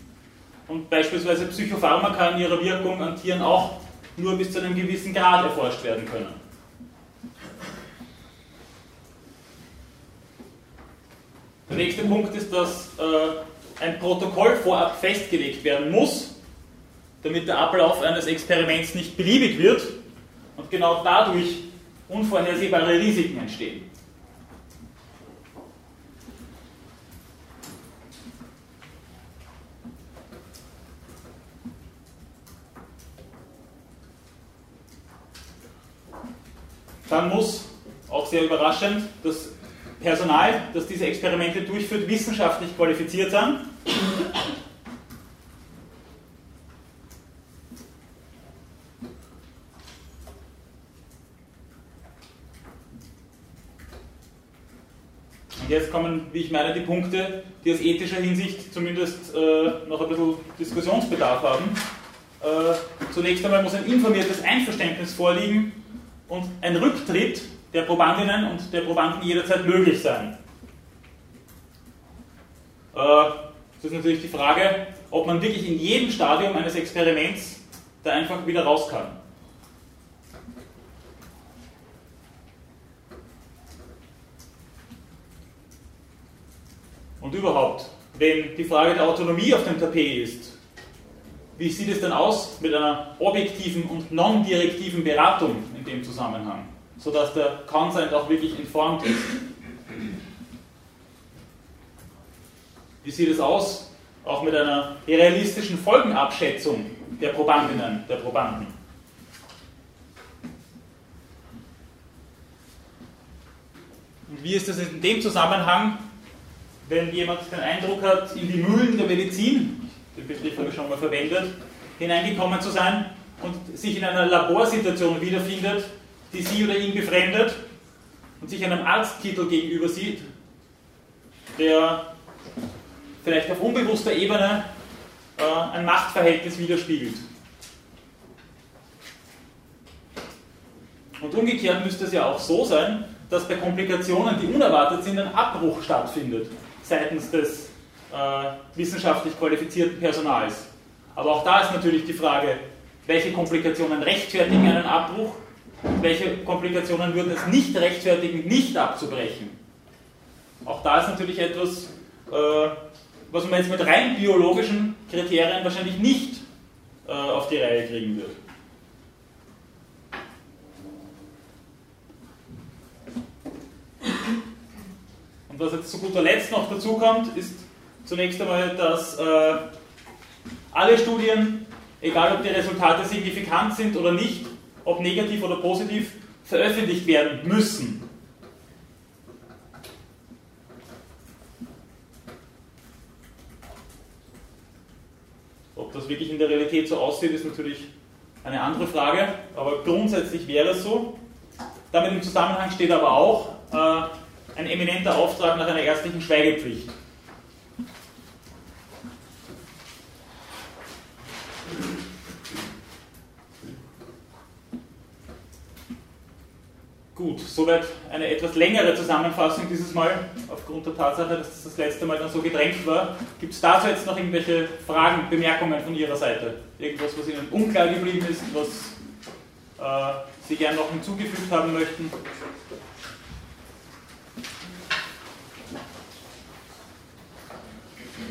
und beispielsweise Psychopharmaka in ihrer Wirkung an Tieren auch nur bis zu einem gewissen Grad erforscht werden können. Der nächste Punkt ist, dass äh, ein Protokoll vorab festgelegt werden muss, damit der Ablauf eines Experiments nicht beliebig wird und genau dadurch unvorhersehbare Risiken entstehen. Dann muss, auch sehr überraschend, das Personal, das diese Experimente durchführt, wissenschaftlich qualifiziert sein. Und jetzt kommen, wie ich meine, die Punkte, die aus ethischer Hinsicht zumindest äh, noch ein bisschen Diskussionsbedarf haben. Äh, zunächst einmal muss ein informiertes Einverständnis vorliegen und ein Rücktritt der Probandinnen und der Probanden jederzeit möglich sein. Äh, ist natürlich die Frage, ob man wirklich in jedem Stadium eines Experiments da einfach wieder raus kann. Und überhaupt, wenn die Frage der Autonomie auf dem Tapet ist, wie sieht es denn aus mit einer objektiven und non-direktiven Beratung in dem Zusammenhang? Sodass der Consent auch wirklich informed ist. Wie sieht es aus? Auch mit einer realistischen Folgenabschätzung der Probandinnen, der Probanden. Und wie ist es in dem Zusammenhang, wenn jemand den Eindruck hat, in die Mühlen der Medizin, den Begriff habe ich schon mal verwendet, hineingekommen zu sein und sich in einer Laborsituation wiederfindet, die sie oder ihn befremdet und sich einem Arzttitel gegenüber sieht, der vielleicht auf unbewusster Ebene äh, ein Machtverhältnis widerspiegelt. Und umgekehrt müsste es ja auch so sein, dass bei Komplikationen, die unerwartet sind, ein Abbruch stattfindet seitens des äh, wissenschaftlich qualifizierten Personals. Aber auch da ist natürlich die Frage, welche Komplikationen rechtfertigen einen Abbruch welche Komplikationen würden es nicht rechtfertigen, nicht abzubrechen? Auch da ist natürlich etwas, äh, was man jetzt mit rein biologischen Kriterien wahrscheinlich nicht äh, auf die Reihe kriegen wird. Und was jetzt zu guter Letzt noch dazu kommt, ist zunächst einmal, dass äh, alle Studien egal ob die Resultate signifikant sind oder nicht, ob negativ oder positiv, veröffentlicht werden müssen. Ob das wirklich in der Realität so aussieht, ist natürlich eine andere Frage, aber grundsätzlich wäre es so. Damit im Zusammenhang steht aber auch äh, ein eminenter Auftrag nach einer ärztlichen Schweigepflicht. Gut, soweit eine etwas längere Zusammenfassung dieses Mal, aufgrund der Tatsache, dass das das letzte Mal dann so gedrängt war. Gibt es dazu jetzt noch irgendwelche Fragen, Bemerkungen von Ihrer Seite? Irgendwas, was Ihnen unklar geblieben ist, was äh, Sie gerne noch hinzugefügt haben möchten?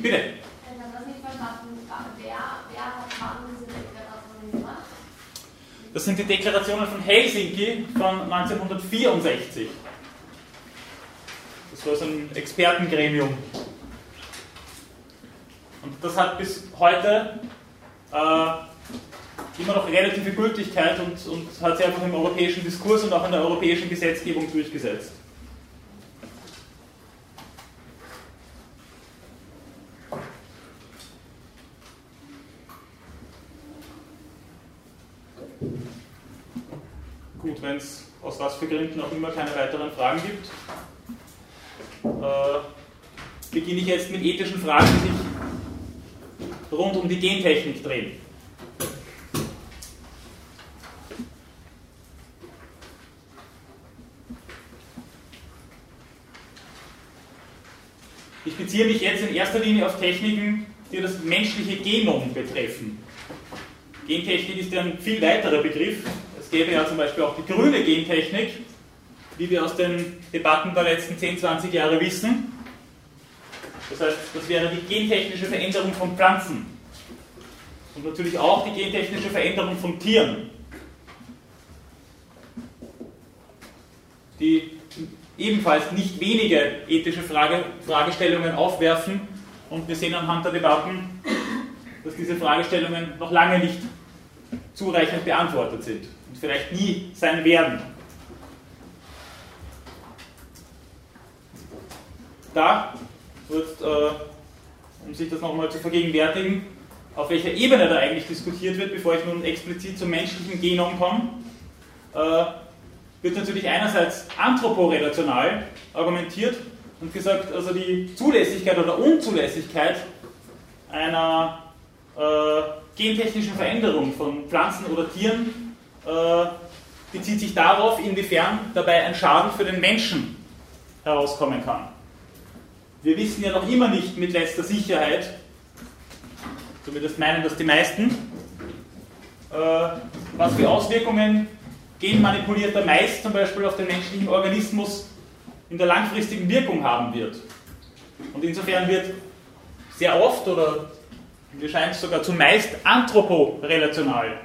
Bitte. Ich habe das nicht verstanden. Wer, wer hat wann diese? Das sind die Deklarationen von Helsinki von 1964. Das war so ein Expertengremium. Und das hat bis heute äh, immer noch relative Gültigkeit und, und hat sich einfach im europäischen Diskurs und auch in der europäischen Gesetzgebung durchgesetzt. Gut, wenn es aus was für Gründen auch immer keine weiteren Fragen gibt, äh, beginne ich jetzt mit ethischen Fragen, die sich rund um die Gentechnik drehen. Ich beziehe mich jetzt in erster Linie auf Techniken, die das menschliche Genom betreffen. Gentechnik ist ja ein viel weiterer Begriff. Es gäbe ja zum Beispiel auch die grüne Gentechnik, wie wir aus den Debatten der letzten 10, 20 Jahre wissen. Das heißt, das wäre die gentechnische Veränderung von Pflanzen. Und natürlich auch die gentechnische Veränderung von Tieren. Die ebenfalls nicht wenige ethische Frage, Fragestellungen aufwerfen. Und wir sehen anhand der Debatten, dass diese Fragestellungen noch lange nicht zureichend beantwortet sind und vielleicht nie sein werden. Da wird, äh, um sich das nochmal zu vergegenwärtigen, auf welcher Ebene da eigentlich diskutiert wird, bevor ich nun explizit zum menschlichen Genom komme, äh, wird natürlich einerseits anthroporelational argumentiert und gesagt, also die Zulässigkeit oder Unzulässigkeit einer äh, gentechnischen Veränderung von Pflanzen oder Tieren äh, bezieht sich darauf, inwiefern dabei ein Schaden für den Menschen herauskommen kann. Wir wissen ja noch immer nicht mit letzter Sicherheit, zumindest meinen das die meisten, äh, was für Auswirkungen genmanipulierter Mais zum Beispiel auf den menschlichen Organismus in der langfristigen Wirkung haben wird. Und insofern wird sehr oft oder mir scheint sogar zumeist anthroporelational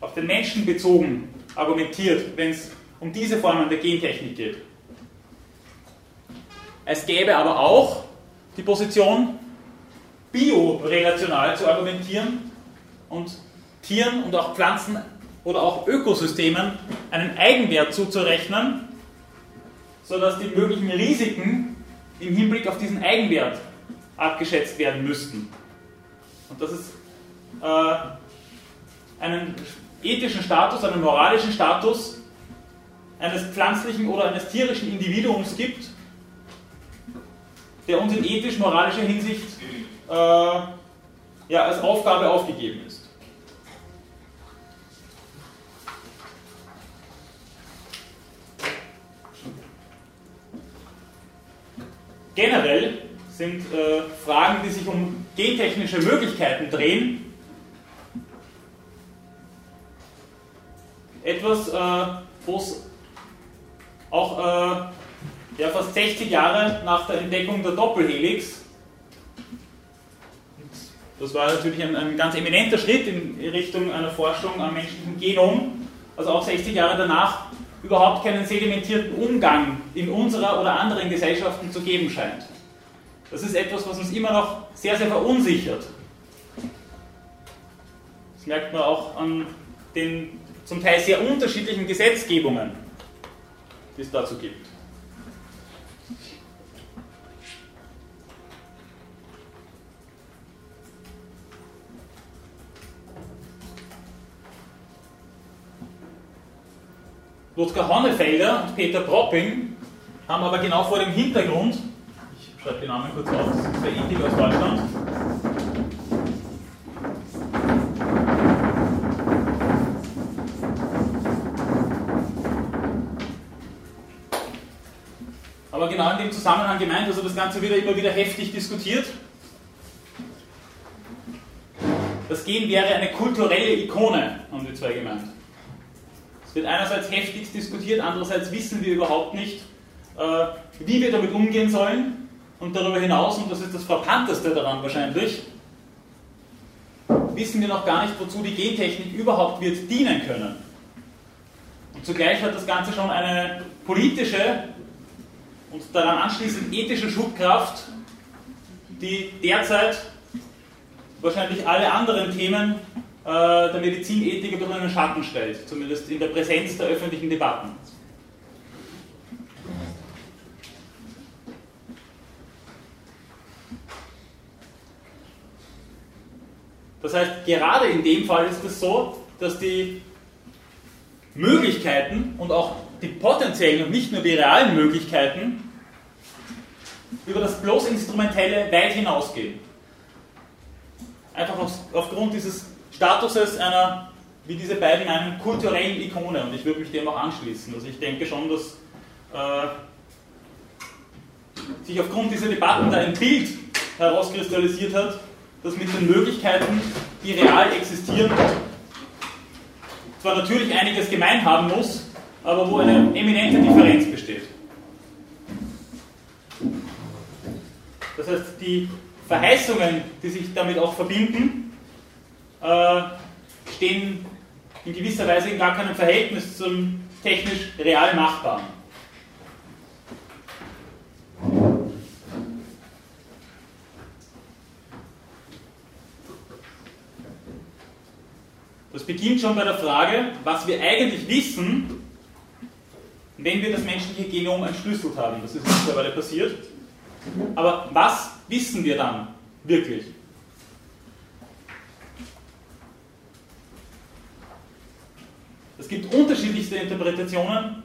auf den Menschen bezogen argumentiert, wenn es um diese Formen der Gentechnik geht. Es gäbe aber auch die Position, biorelational zu argumentieren und Tieren und auch Pflanzen oder auch Ökosystemen einen Eigenwert zuzurechnen, sodass die möglichen Risiken im Hinblick auf diesen Eigenwert abgeschätzt werden müssten. Und dass es äh, einen ethischen Status, einen moralischen Status eines pflanzlichen oder eines tierischen Individuums gibt, der uns in ethisch-moralischer Hinsicht äh, ja, als Aufgabe aufgegeben ist. Generell sind äh, Fragen, die sich um gentechnische Möglichkeiten drehen, etwas, äh, wo es auch ja, fast 60 Jahre nach der Entdeckung der Doppelhelix, das war natürlich ein, ein ganz eminenter Schritt in Richtung einer Forschung am menschlichen Genom, also auch 60 Jahre danach überhaupt keinen sedimentierten Umgang in unserer oder anderen Gesellschaften zu geben scheint. Das ist etwas, was uns immer noch sehr, sehr verunsichert. Das merkt man auch an den zum Teil sehr unterschiedlichen Gesetzgebungen, die es dazu gibt. Ludger Honnefelder und Peter Propping haben aber genau vor dem Hintergrund, ich schreibe die Namen kurz auf, das ist der Ethik aus Deutschland, aber genau in dem Zusammenhang gemeint, also das Ganze wird immer wieder heftig diskutiert. Das Gen wäre eine kulturelle Ikone, haben die zwei gemeint wird einerseits heftig diskutiert, andererseits wissen wir überhaupt nicht, äh, wie wir damit umgehen sollen. Und darüber hinaus, und das ist das Frappanteste daran wahrscheinlich, wissen wir noch gar nicht, wozu die Gentechnik überhaupt wird dienen können. Und zugleich hat das Ganze schon eine politische und daran anschließend ethische Schubkraft, die derzeit wahrscheinlich alle anderen Themen der Medizinethik ein den Schatten stellt, zumindest in der Präsenz der öffentlichen Debatten. Das heißt, gerade in dem Fall ist es so, dass die Möglichkeiten und auch die potenziellen und nicht nur die realen Möglichkeiten über das bloß Instrumentelle weit hinausgehen. Einfach aufgrund dieses Statuses einer, wie diese beiden meinen, kulturellen Ikone. Und ich würde mich dem auch anschließen. Also ich denke schon, dass äh, sich aufgrund dieser Debatten da ein Bild herauskristallisiert hat, das mit den Möglichkeiten, die real existieren, zwar natürlich einiges gemein haben muss, aber wo eine eminente Differenz besteht. Das heißt, die Verheißungen, die sich damit auch verbinden, äh, stehen in gewisser Weise in gar keinem Verhältnis zum technisch real Machbaren. Das beginnt schon bei der Frage, was wir eigentlich wissen, wenn wir das menschliche Genom entschlüsselt haben. Das ist mittlerweile passiert. Aber was wissen wir dann wirklich? Es gibt unterschiedlichste Interpretationen,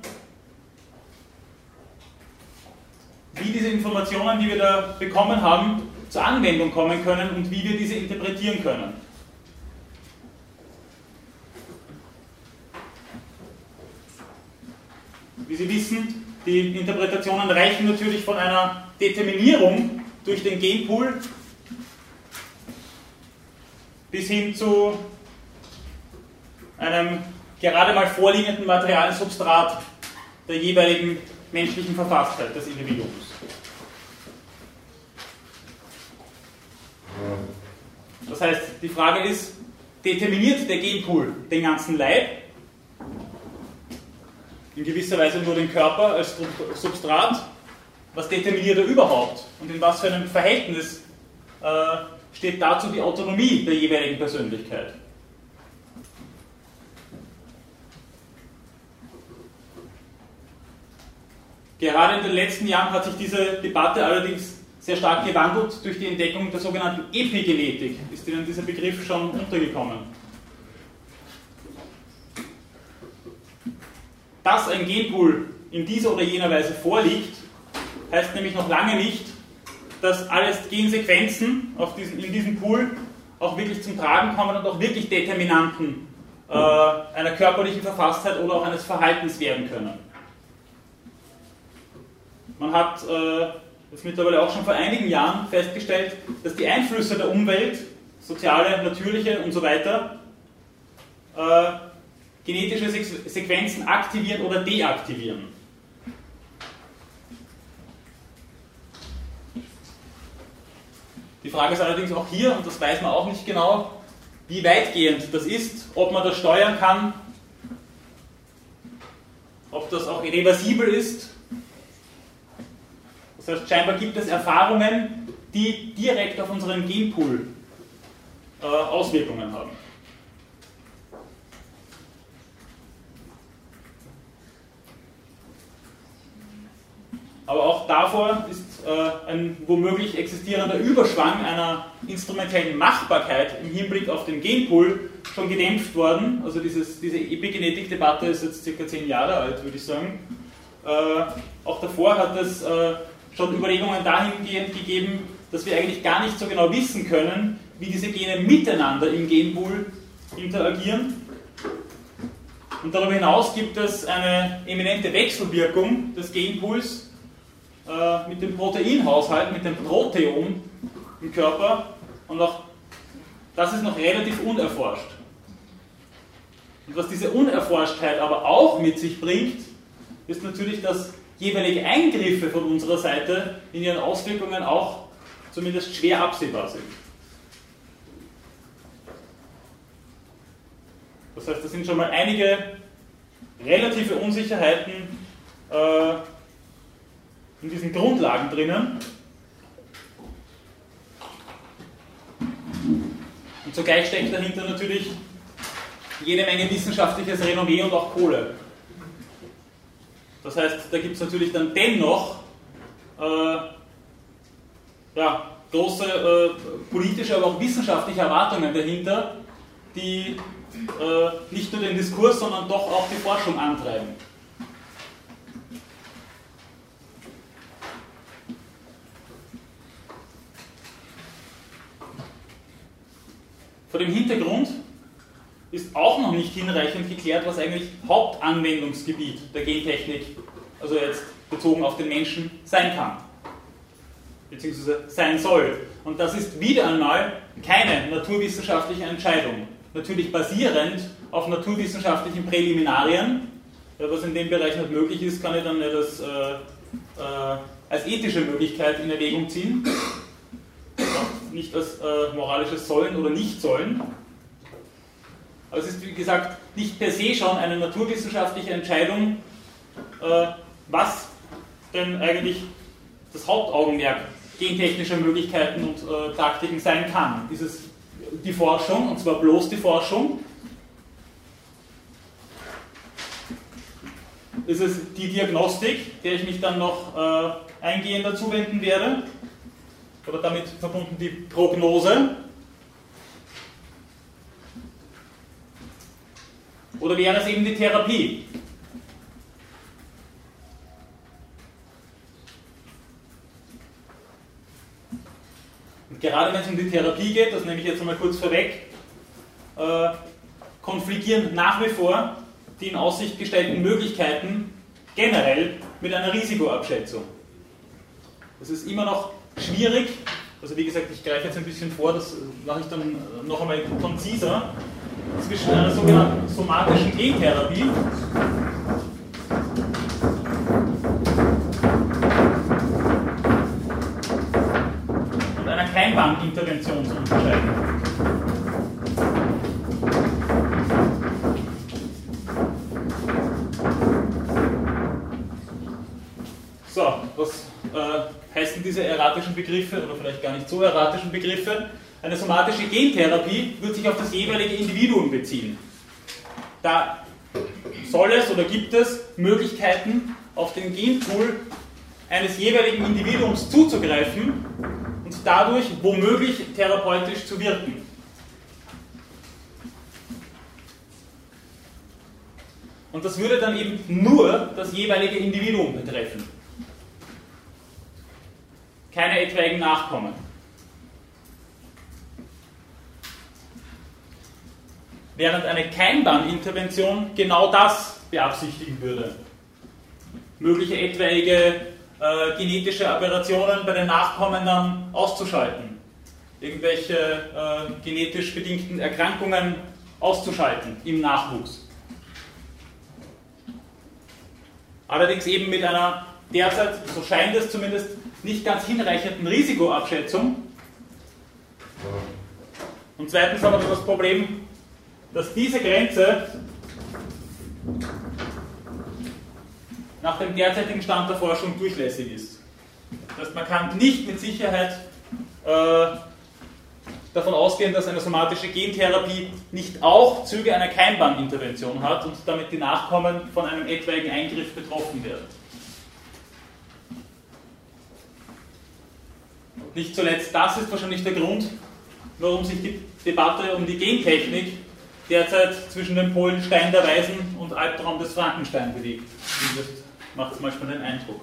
wie diese Informationen, die wir da bekommen haben, zur Anwendung kommen können und wie wir diese interpretieren können. Wie Sie wissen, die Interpretationen reichen natürlich von einer Determinierung durch den Genpool bis hin zu einem gerade mal vorliegenden materialen Substrat der jeweiligen menschlichen Verfasstheit des Individuums. Das heißt, die Frage ist, determiniert der Genpool den ganzen Leib, in gewisser Weise nur den Körper als Substrat, was determiniert er überhaupt und in was für einem Verhältnis äh, steht dazu die Autonomie der jeweiligen Persönlichkeit? Gerade in den letzten Jahren hat sich diese Debatte allerdings sehr stark gewandelt durch die Entdeckung der sogenannten Epigenetik. Ist Ihnen dieser Begriff schon untergekommen? Dass ein Genpool in dieser oder jener Weise vorliegt, heißt nämlich noch lange nicht, dass alle Gensequenzen diesen, in diesem Pool auch wirklich zum Tragen kommen und auch wirklich Determinanten äh, einer körperlichen Verfasstheit oder auch eines Verhaltens werden können. Man hat äh, jetzt mittlerweile auch schon vor einigen Jahren festgestellt, dass die Einflüsse der Umwelt, soziale, natürliche und so weiter, äh, genetische Sequenzen aktivieren oder deaktivieren. Die Frage ist allerdings auch hier, und das weiß man auch nicht genau, wie weitgehend das ist, ob man das steuern kann, ob das auch reversibel ist das heißt, scheinbar gibt es Erfahrungen, die direkt auf unseren Genpool äh, Auswirkungen haben. Aber auch davor ist äh, ein womöglich existierender Überschwang einer instrumentellen Machbarkeit im Hinblick auf den Genpool schon gedämpft worden. Also dieses, diese Epigenetik-Debatte ist jetzt circa zehn Jahre alt, würde ich sagen. Äh, auch davor hat es äh, schon Überlegungen dahingehend gegeben, dass wir eigentlich gar nicht so genau wissen können, wie diese Gene miteinander im Genpool interagieren. Und darüber hinaus gibt es eine eminente Wechselwirkung des Genpools äh, mit dem Proteinhaushalt, mit dem Proteom im Körper. Und auch das ist noch relativ unerforscht. Und was diese Unerforschtheit aber auch mit sich bringt, ist natürlich, dass jeweilige Eingriffe von unserer Seite in ihren Auswirkungen auch zumindest schwer absehbar sind. Das heißt, da sind schon mal einige relative Unsicherheiten äh, in diesen Grundlagen drinnen. Und zugleich steckt dahinter natürlich jede Menge wissenschaftliches Renommee und auch Kohle. Das heißt, da gibt es natürlich dann dennoch äh, ja, große äh, politische, aber auch wissenschaftliche Erwartungen dahinter, die äh, nicht nur den Diskurs, sondern doch auch die Forschung antreiben. Vor dem Hintergrund ist auch noch nicht hinreichend geklärt, was eigentlich Hauptanwendungsgebiet der Gentechnik, also jetzt bezogen auf den Menschen, sein kann, beziehungsweise sein soll. Und das ist wieder einmal keine naturwissenschaftliche Entscheidung. Natürlich basierend auf naturwissenschaftlichen Präliminarien. Was in dem Bereich nicht möglich ist, kann ich dann nicht als, äh, äh, als ethische Möglichkeit in Erwägung ziehen nicht als äh, moralisches Sollen oder Nicht-Sollen. Aber es ist, wie gesagt, nicht per se schon eine naturwissenschaftliche Entscheidung, äh, was denn eigentlich das Hauptaugenmerk gentechnischer Möglichkeiten und äh, Praktiken sein kann. Ist es die Forschung, und zwar bloß die Forschung? Ist es die Diagnostik, der ich mich dann noch äh, eingehender zuwenden werde? oder damit verbunden die Prognose. Oder wäre es eben die Therapie? Und gerade wenn es um die Therapie geht, das nehme ich jetzt einmal kurz vorweg, äh, konfligieren nach wie vor die in Aussicht gestellten Möglichkeiten generell mit einer Risikoabschätzung. Es ist immer noch schwierig. Also wie gesagt, ich greife jetzt ein bisschen vor, das mache ich dann noch einmal konziser, zwischen einer sogenannten somatischen Gentherapie und einer Keimbandintervention zu unterscheiden. So, was äh, heißen diese erratischen Begriffe oder vielleicht gar nicht so erratischen Begriffe. Eine somatische Gentherapie wird sich auf das jeweilige Individuum beziehen. Da soll es oder gibt es Möglichkeiten, auf den Genpool eines jeweiligen Individuums zuzugreifen und dadurch womöglich therapeutisch zu wirken. Und das würde dann eben nur das jeweilige Individuum betreffen keine etwaigen Nachkommen. Während eine Keimbahnintervention genau das beabsichtigen würde. Mögliche etwaige äh, genetische Aberrationen bei den Nachkommen dann auszuschalten. Irgendwelche äh, genetisch bedingten Erkrankungen auszuschalten im Nachwuchs. Allerdings eben mit einer derzeit, so scheint es zumindest, nicht ganz hinreichenden Risikoabschätzung. Und zweitens haben wir das Problem, dass diese Grenze nach dem derzeitigen Stand der Forschung durchlässig ist. Das heißt, man kann nicht mit Sicherheit äh, davon ausgehen, dass eine somatische Gentherapie nicht auch Züge einer Keimbahnintervention hat und damit die Nachkommen von einem etwaigen Eingriff betroffen werden. nicht zuletzt das ist wahrscheinlich der Grund, warum sich die Debatte um die Gentechnik derzeit zwischen den Polen Stein der Weisen und Albtraum des Frankenstein bewegt. Das macht manchmal den Eindruck.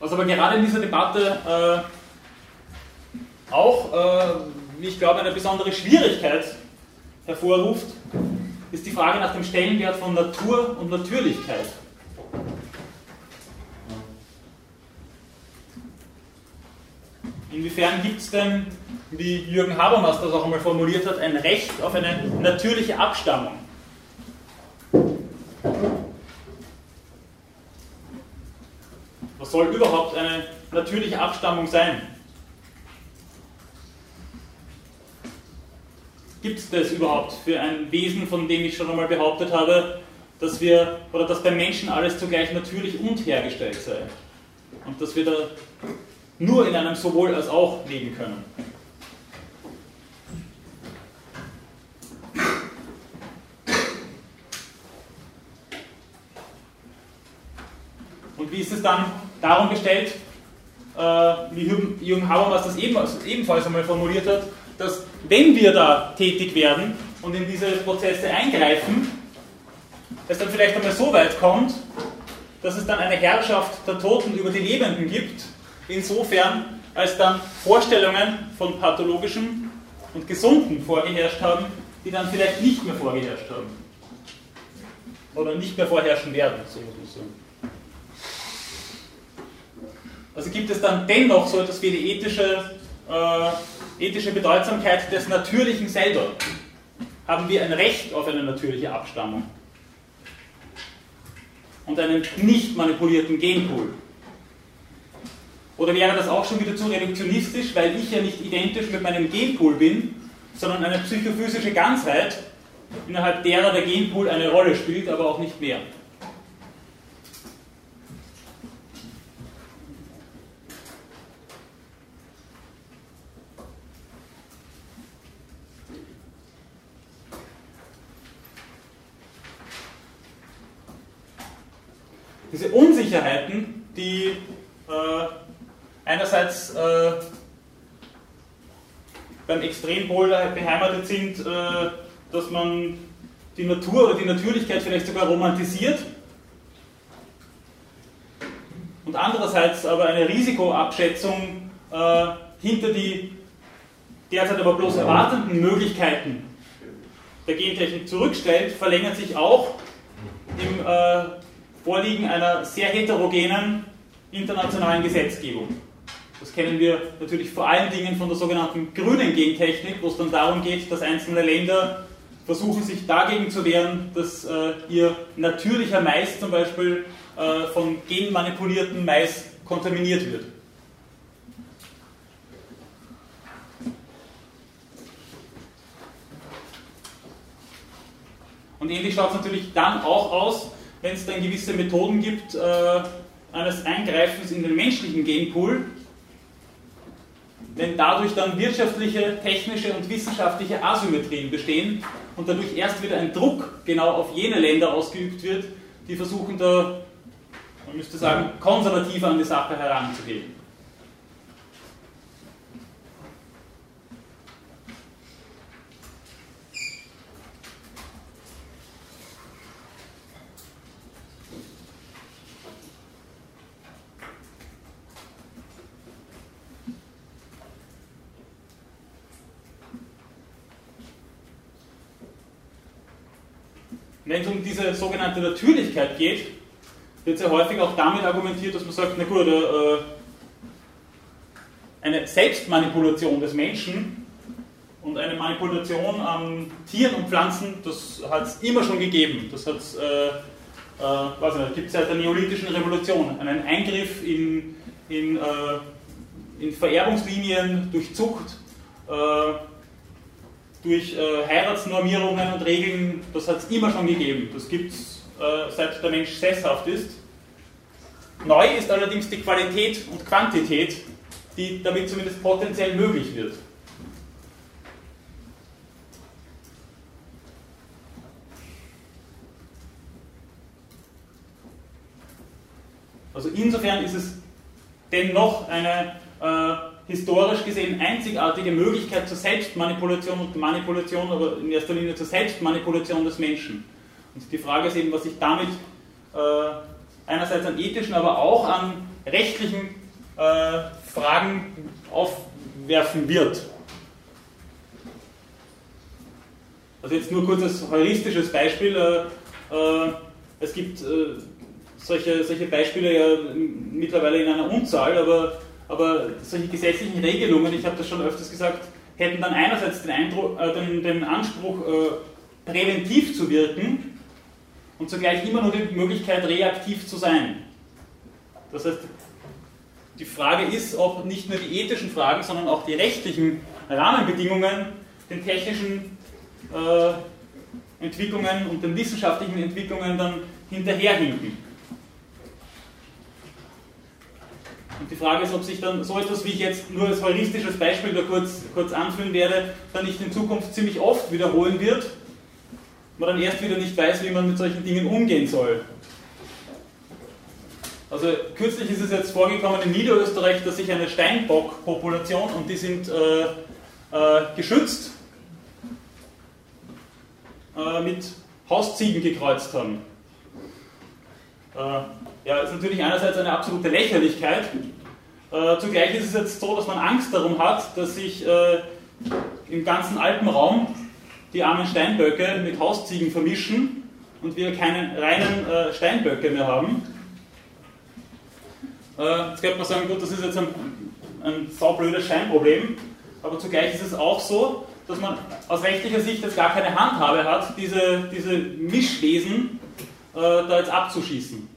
Was aber gerade in dieser Debatte äh, auch, äh, wie ich glaube, eine besondere Schwierigkeit hervorruft, ist die Frage nach dem Stellenwert von Natur und Natürlichkeit. Inwiefern gibt es denn, wie Jürgen Habermas das auch einmal formuliert hat, ein Recht auf eine natürliche Abstammung? Was soll überhaupt eine natürliche Abstammung sein? Gibt es das überhaupt für ein Wesen, von dem ich schon einmal behauptet habe, dass wir oder dass beim Menschen alles zugleich natürlich und hergestellt sei? Und dass wir da nur in einem sowohl als auch leben können. Und wie ist es dann darum gestellt, äh, wie Jürgen Habermas das ebenfalls einmal formuliert hat, dass wenn wir da tätig werden und in diese Prozesse eingreifen, es dann vielleicht einmal so weit kommt, dass es dann eine Herrschaft der Toten über die Lebenden gibt, insofern als dann Vorstellungen von pathologischem und Gesunden vorgeherrscht haben, die dann vielleicht nicht mehr vorgeherrscht haben. Oder nicht mehr vorherrschen werden, so muss man sagen. Also gibt es dann dennoch so etwas wie die ethische, äh, ethische Bedeutsamkeit des Natürlichen selber. Haben wir ein Recht auf eine natürliche Abstammung und einen nicht manipulierten Genpool. Oder wäre das auch schon wieder zu reduktionistisch, weil ich ja nicht identisch mit meinem Genpool bin, sondern eine psychophysische Ganzheit, innerhalb derer der Genpool eine Rolle spielt, aber auch nicht mehr. Diese Unsicherheiten, die äh, einerseits äh, beim Extrempol beheimatet sind, äh, dass man die Natur oder die Natürlichkeit vielleicht sogar romantisiert. Und andererseits aber eine Risikoabschätzung äh, hinter die derzeit aber bloß erwartenden Möglichkeiten der Gentechnik zurückstellt, verlängert sich auch im äh, Vorliegen einer sehr heterogenen internationalen Gesetzgebung. Das kennen wir natürlich vor allen Dingen von der sogenannten grünen Gentechnik, wo es dann darum geht, dass einzelne Länder versuchen, sich dagegen zu wehren, dass äh, ihr natürlicher Mais zum Beispiel äh, von genmanipulierten Mais kontaminiert wird. Und ähnlich schaut es natürlich dann auch aus, wenn es dann gewisse Methoden gibt äh, eines Eingreifens in den menschlichen Genpool, wenn dadurch dann wirtschaftliche, technische und wissenschaftliche Asymmetrien bestehen und dadurch erst wieder ein Druck genau auf jene Länder ausgeübt wird, die versuchen da, man müsste sagen, konservativer an die Sache heranzugehen. Wenn es um diese sogenannte Natürlichkeit geht, wird sehr häufig auch damit argumentiert, dass man sagt, na gut, äh, eine Selbstmanipulation des Menschen und eine Manipulation an Tieren und Pflanzen, das hat es immer schon gegeben. Das hat es, äh, äh, gibt seit der neolithischen Revolution. Einen Eingriff in, in, äh, in Vererbungslinien durch Zucht, äh, durch äh, Heiratsnormierungen und Regeln, das hat es immer schon gegeben. Das gibt es äh, seit der Mensch sesshaft ist. Neu ist allerdings die Qualität und Quantität die damit zumindest potenziell möglich wird. Also insofern ist es dennoch eine äh, historisch gesehen einzigartige Möglichkeit zur Selbstmanipulation und Manipulation, aber in erster Linie zur Selbstmanipulation des Menschen. Und die Frage ist eben, was sich damit äh, einerseits an ethischen, aber auch an rechtlichen äh, Fragen aufwerfen wird. Also jetzt nur kurz als heuristisches Beispiel. Äh, äh, es gibt äh, solche, solche Beispiele ja mittlerweile in einer Unzahl, aber, aber solche gesetzlichen Regelungen, ich habe das schon öfters gesagt, hätten dann einerseits den, Eindruck, äh, den, den Anspruch, äh, präventiv zu wirken und zugleich immer nur die Möglichkeit, reaktiv zu sein. Das heißt, die Frage ist, ob nicht nur die ethischen Fragen, sondern auch die rechtlichen Rahmenbedingungen den technischen äh, Entwicklungen und den wissenschaftlichen Entwicklungen dann hinterherhinken. Und die Frage ist, ob sich dann so etwas, wie ich jetzt nur als heuristisches Beispiel da kurz, kurz anführen werde, dann nicht in Zukunft ziemlich oft wiederholen wird, man dann erst wieder nicht weiß, wie man mit solchen Dingen umgehen soll. Also kürzlich ist es jetzt vorgekommen in Niederösterreich, dass sich eine Steinbock-Population, und die sind äh, äh, geschützt, äh, mit Hausziegen gekreuzt haben. Ja, ist natürlich einerseits eine absolute Lächerlichkeit. Äh, zugleich ist es jetzt so, dass man Angst darum hat, dass sich äh, im ganzen Alpenraum die armen Steinböcke mit Hausziegen vermischen und wir keine reinen äh, Steinböcke mehr haben. Äh, jetzt könnte man sagen, gut, das ist jetzt ein, ein saublödes Scheinproblem, aber zugleich ist es auch so, dass man aus rechtlicher Sicht jetzt gar keine Handhabe hat, diese, diese Mischwesen äh, da jetzt abzuschießen.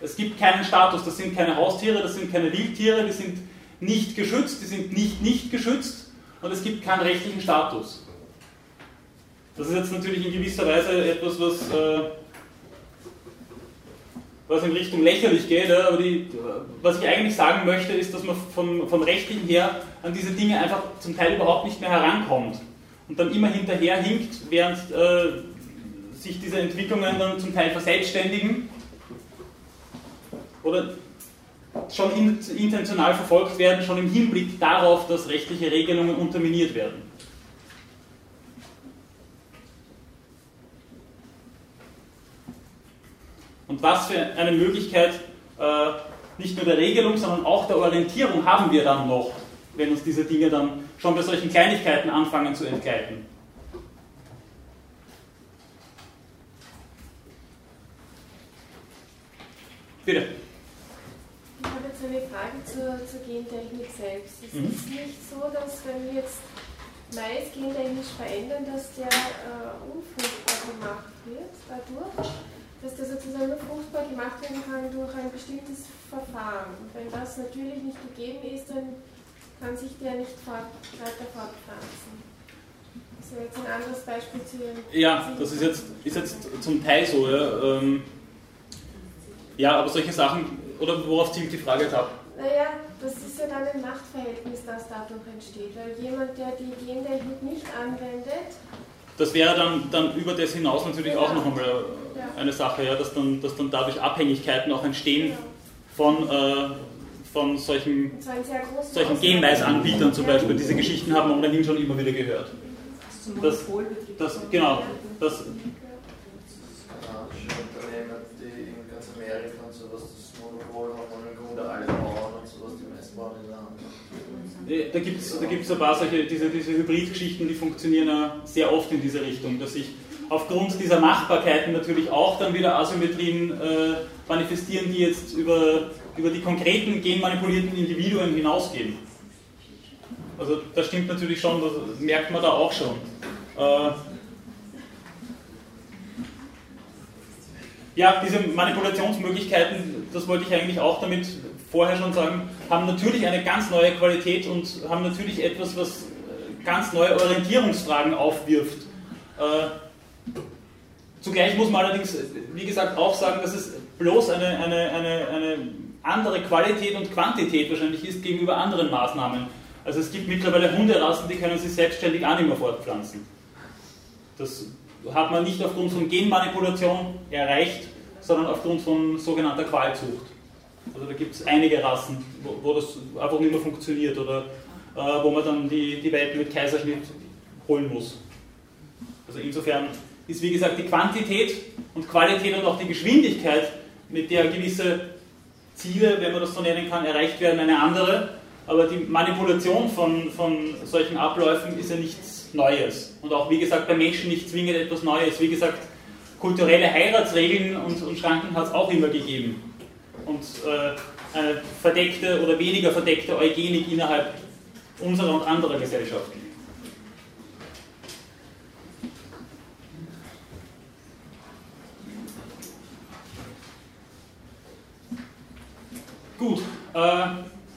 Es gibt keinen Status, das sind keine Haustiere, das sind keine Wildtiere, die sind nicht geschützt, die sind nicht nicht geschützt und es gibt keinen rechtlichen Status. Das ist jetzt natürlich in gewisser Weise etwas, was, äh, was in Richtung lächerlich geht, aber die, was ich eigentlich sagen möchte, ist, dass man vom, vom Rechtlichen her an diese Dinge einfach zum Teil überhaupt nicht mehr herankommt und dann immer hinterher hinkt, während äh, sich diese Entwicklungen dann zum Teil verselbstständigen oder schon intentional verfolgt werden, schon im Hinblick darauf, dass rechtliche Regelungen unterminiert werden. Und was für eine Möglichkeit äh, nicht nur der Regelung, sondern auch der Orientierung haben wir dann noch, wenn uns diese Dinge dann schon bei solchen Kleinigkeiten anfangen zu entgleiten. Bitte eine Frage zur, zur Gentechnik selbst. Es mhm. ist nicht so, dass wenn wir jetzt Mais gentechnisch verändern, dass der äh, unfruchtbar gemacht wird dadurch, dass der sozusagen nur fruchtbar gemacht werden kann durch ein bestimmtes Verfahren. Und wenn das natürlich nicht gegeben ist, dann kann sich der nicht fort, weiter fortpflanzen. Das wäre jetzt ein anderes Beispiel zu Ja, das ist jetzt, ist jetzt zum Teil so. Ja, ähm, ja aber solche Sachen oder worauf zielt die Frage jetzt ab? Naja, das ist ja dann ein Machtverhältnis, das dadurch entsteht, weil jemand, der die Gentechnik nicht anwendet. Das wäre dann, dann über das hinaus natürlich genau. auch noch einmal ja. eine Sache, ja, dass, dann, dass dann dadurch Abhängigkeiten auch entstehen genau. von, äh, von solchen, solchen Genmaisanbietern zum Beispiel. Diese Geschichten haben wir ohnehin schon immer wieder gehört. Das, das, genau, das, da gibt es da gibt's ein paar solche, diese, diese Hybridgeschichten, die funktionieren ja sehr oft in diese Richtung, dass sich aufgrund dieser Machbarkeiten natürlich auch dann wieder Asymmetrien äh, manifestieren, die jetzt über, über die konkreten genmanipulierten Individuen hinausgehen. Also das stimmt natürlich schon, das merkt man da auch schon. Äh, ja, diese Manipulationsmöglichkeiten, das wollte ich eigentlich auch damit vorher schon sagen, haben natürlich eine ganz neue Qualität und haben natürlich etwas, was äh, ganz neue Orientierungsfragen aufwirft. Äh, zugleich muss man allerdings, wie gesagt, auch sagen, dass es bloß eine, eine, eine, eine andere Qualität und Quantität wahrscheinlich ist gegenüber anderen Maßnahmen. Also es gibt mittlerweile Hunderassen, die können sich selbstständig mehr fortpflanzen. Das hat man nicht aufgrund von Genmanipulation erreicht, sondern aufgrund von sogenannter Qualzucht. Also da gibt es einige Rassen, wo, wo, das einfach nicht mehr funktioniert oder äh, wo man dann die, die Welpen mit Kaiserschnitt holen muss. Also insofern ist wie gesagt die Quantität und Qualität und auch die Geschwindigkeit, mit der gewisse Ziele, wenn man das so nennen kann, erreicht werden, eine andere. Aber die Manipulation von, von solchen Abläufen ist ja nichts Neues. Und auch, wie gesagt, bei Menschen nicht zwingend etwas Neues. Wie gesagt, kulturelle Heiratsregeln und, und Schranken hat es auch immer gegeben. Und äh, eine verdeckte oder weniger verdeckte Eugenik innerhalb unserer und anderer Gesellschaften. Gut, äh,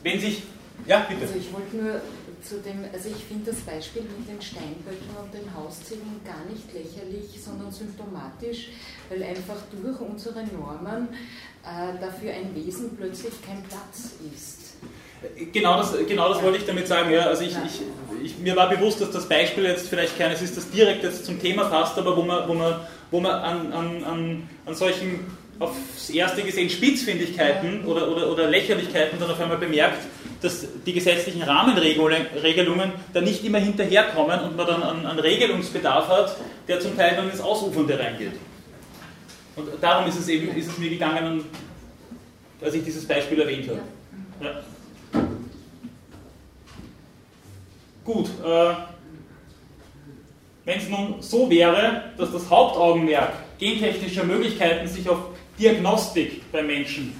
wenn sich. Ja, bitte. Also ich wollte nur zu dem, also ich finde das Beispiel mit den Steinböcken und den Hausziegeln gar nicht lächerlich, sondern symptomatisch, weil einfach durch unsere Normen äh, dafür ein Wesen plötzlich kein Platz ist. Genau das, genau das wollte ich damit sagen. Ja. Also ich, ich, ich, mir war bewusst, dass das Beispiel jetzt vielleicht keines ist, das direkt jetzt zum Thema passt, aber wo man, wo man, wo man an, an, an, an solchen aufs erste gesehen Spitzfindigkeiten oder, oder, oder Lächerlichkeiten dann auf einmal bemerkt, dass die gesetzlichen Rahmenregelungen da nicht immer hinterherkommen und man dann an, an Regelungsbedarf hat, der zum Teil dann ins Ausufernde reingeht. Und darum ist es eben ist es mir gegangen, als ich dieses Beispiel erwähnt habe. Ja. Gut, äh, wenn es nun so wäre, dass das Hauptaugenmerk gentechnischer Möglichkeiten sich auf Diagnostik bei Menschen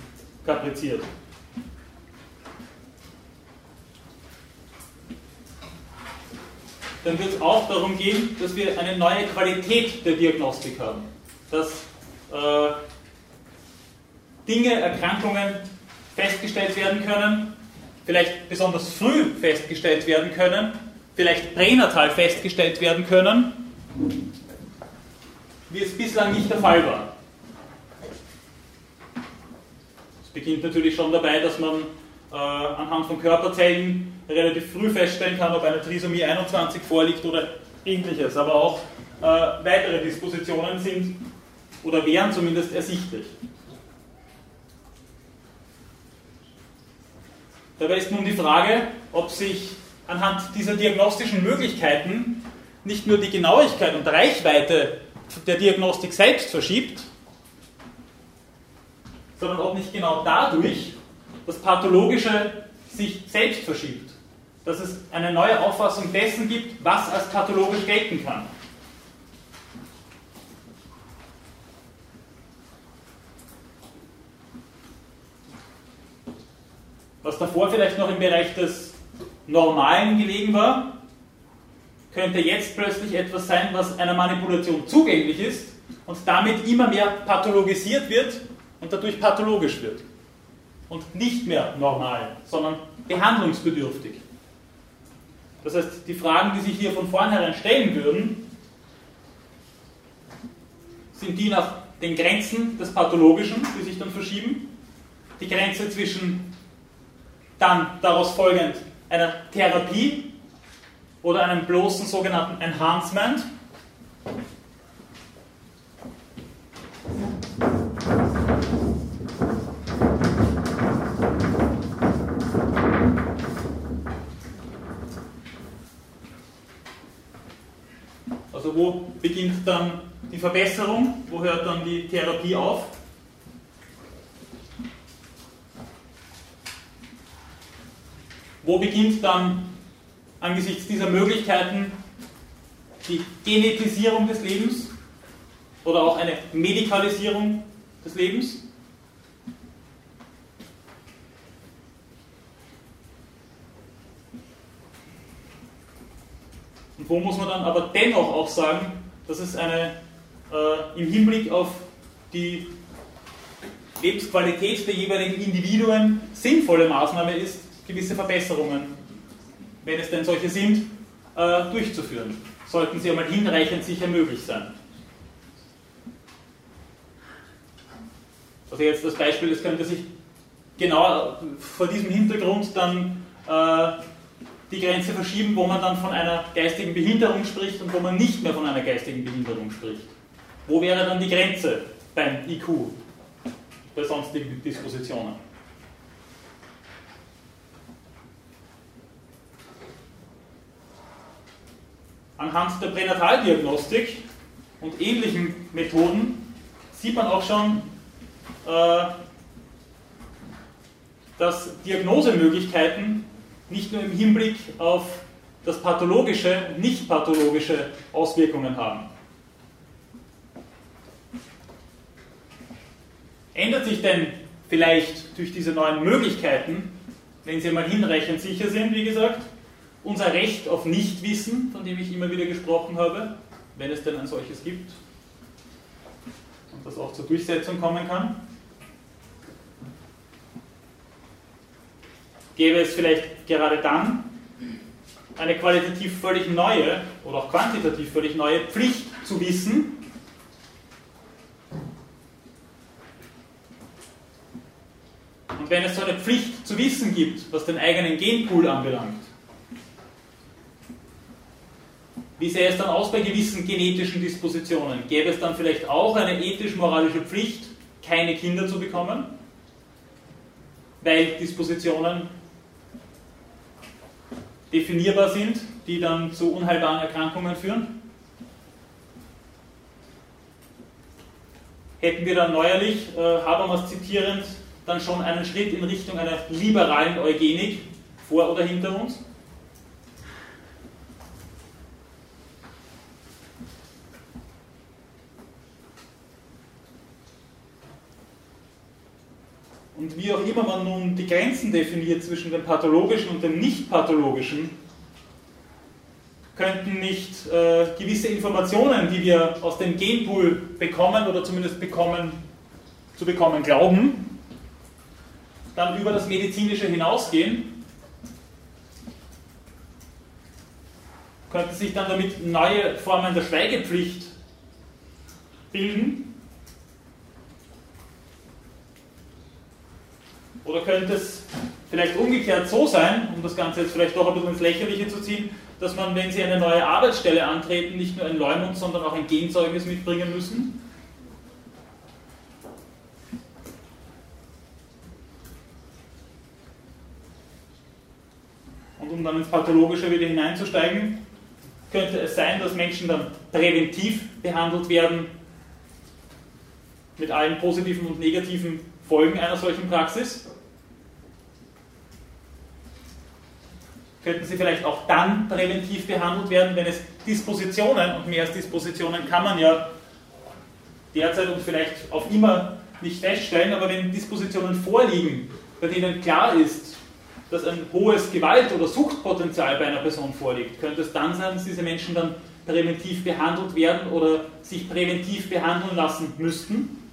kapriziert. Dann wird es auch darum gehen, dass wir eine neue Qualität der Diagnostik haben. Dass äh, Dinge, Erkrankungen festgestellt werden können, vielleicht besonders früh festgestellt werden können, vielleicht pränatal festgestellt werden können, wie es bislang nicht der Fall war. Beginnt natürlich schon dabei, dass man äh, anhand von Körperzellen relativ früh feststellen kann, ob eine Trisomie 21 vorliegt oder ähnliches. Aber auch äh, weitere Dispositionen sind oder wären zumindest ersichtlich. Dabei ist nun die Frage, ob sich anhand dieser diagnostischen Möglichkeiten nicht nur die Genauigkeit und Reichweite der Diagnostik selbst verschiebt, sondern ob nicht genau dadurch das Pathologische sich selbst verschiebt. Dass es eine neue Auffassung dessen gibt, was als pathologisch gelten kann. Was davor vielleicht noch im Bereich des Normalen gelegen war, könnte jetzt plötzlich etwas sein, was einer Manipulation zugänglich ist und damit immer mehr pathologisiert wird und dadurch pathologisch wird. Und nicht mehr normal, sondern behandlungsbedürftig. Das heißt, die Fragen, die sich hier von vornherein stellen würden, sind die nach den Grenzen des Pathologischen, die sich dann verschieben. Die Grenze zwischen dann daraus folgend einer Therapie oder einem bloßen sogenannten Enhancement wo beginnt dann die Verbesserung? Wo hört dann die Therapie auf? Wo beginnt dann angesichts dieser Möglichkeiten die Genetisierung des Lebens oder auch eine Medikalisierung des Lebens? Und wo muss man dann aber dennoch auch sagen, dass es eine äh, im Hinblick auf die Lebensqualität der jeweiligen Individuen sinnvolle Maßnahme ist, gewisse Verbesserungen, wenn es denn solche sind, äh, durchzuführen. Sollten sie einmal hinreichend sicher möglich sein. Also jetzt das Beispiel, das könnte sich genau vor diesem Hintergrund dann äh, die Grenze verschieben, wo man dann von einer geistigen Behinderung spricht und wo man nicht mehr von einer geistigen Behinderung spricht. Wo wäre dann die Grenze beim IQ, bei sonstigen Dispositionen? Anhand der Pränataldiagnostik und ähnlichen Methoden sieht man auch schon, äh, dass Diagnosemöglichkeiten nicht nur im Hinblick auf das pathologische und nicht pathologische Auswirkungen haben. Ändert sich denn vielleicht durch diese neuen Möglichkeiten, wenn Sie mal hinreichend sicher sind, wie gesagt, unser Recht auf Nichtwissen, von dem ich immer wieder gesprochen habe, wenn es denn ein solches gibt und das auch zur Durchsetzung kommen kann? Gäbe es vielleicht gerade dann eine qualitativ völlig neue oder auch quantitativ völlig neue Pflicht zu wissen, Und wenn es so eine Pflicht zu wissen gibt, was den eigenen Genpool anbelangt, wie sähe es dann aus bei gewissen genetischen Dispositionen? Gäbe es dann vielleicht auch eine ethisch-moralische Pflicht, keine Kinder zu bekommen? Weil Dispositionen definierbar sind, die dann zu unheilbaren Erkrankungen führen. Hätten wir dann neuerlich, äh, Habermas zitierend, dann schon einen Schritt in Richtung einer liberalen Eugenik vor oder hinter uns? Und wie auch immer man nun die Grenzen definiert zwischen dem pathologischen und dem nicht pathologischen, könnten nicht äh, gewisse Informationen, die wir aus dem Genpool bekommen oder zumindest bekommen, zu bekommen glauben, dann über das Medizinische hinausgehen, könnten sich dann damit neue Formen der Schweigepflicht bilden, Oder könnte es vielleicht umgekehrt so sein, um das Ganze jetzt vielleicht doch ein bisschen ins Lächerliche zu ziehen, dass man, wenn Sie eine neue Arbeitsstelle antreten, nicht nur ein Leumund, sondern auch ein Genzeugnis mitbringen müssen? Und um dann ins Pathologische wieder hineinzusteigen, könnte es sein, dass Menschen dann präventiv behandelt werden mit allen positiven und negativen Folgen einer solchen Praxis. Könnten sie vielleicht auch dann präventiv behandelt werden, wenn es Dispositionen, und mehr als Dispositionen kann man ja derzeit und vielleicht auf immer nicht feststellen, aber wenn Dispositionen vorliegen, bei denen klar ist, dass ein hohes Gewalt- oder Suchtpotenzial bei einer Person vorliegt, könnte es dann sein, dass diese Menschen dann präventiv behandelt werden oder sich präventiv behandeln lassen müssten.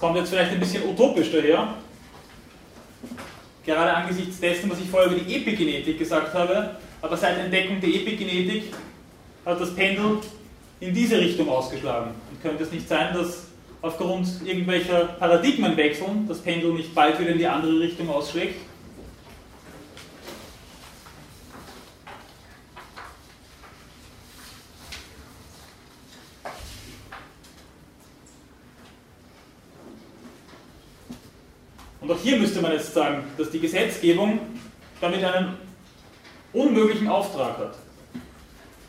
Kommt jetzt vielleicht ein bisschen utopisch daher, gerade angesichts dessen, was ich vorher über die Epigenetik gesagt habe, aber seit Entdeckung der Epigenetik hat das Pendel in diese Richtung ausgeschlagen. Und könnte es nicht sein, dass aufgrund irgendwelcher Paradigmenwechsel das Pendel nicht bald wieder in die andere Richtung ausschlägt? Und auch hier müsste man jetzt sagen, dass die Gesetzgebung damit einen unmöglichen Auftrag hat.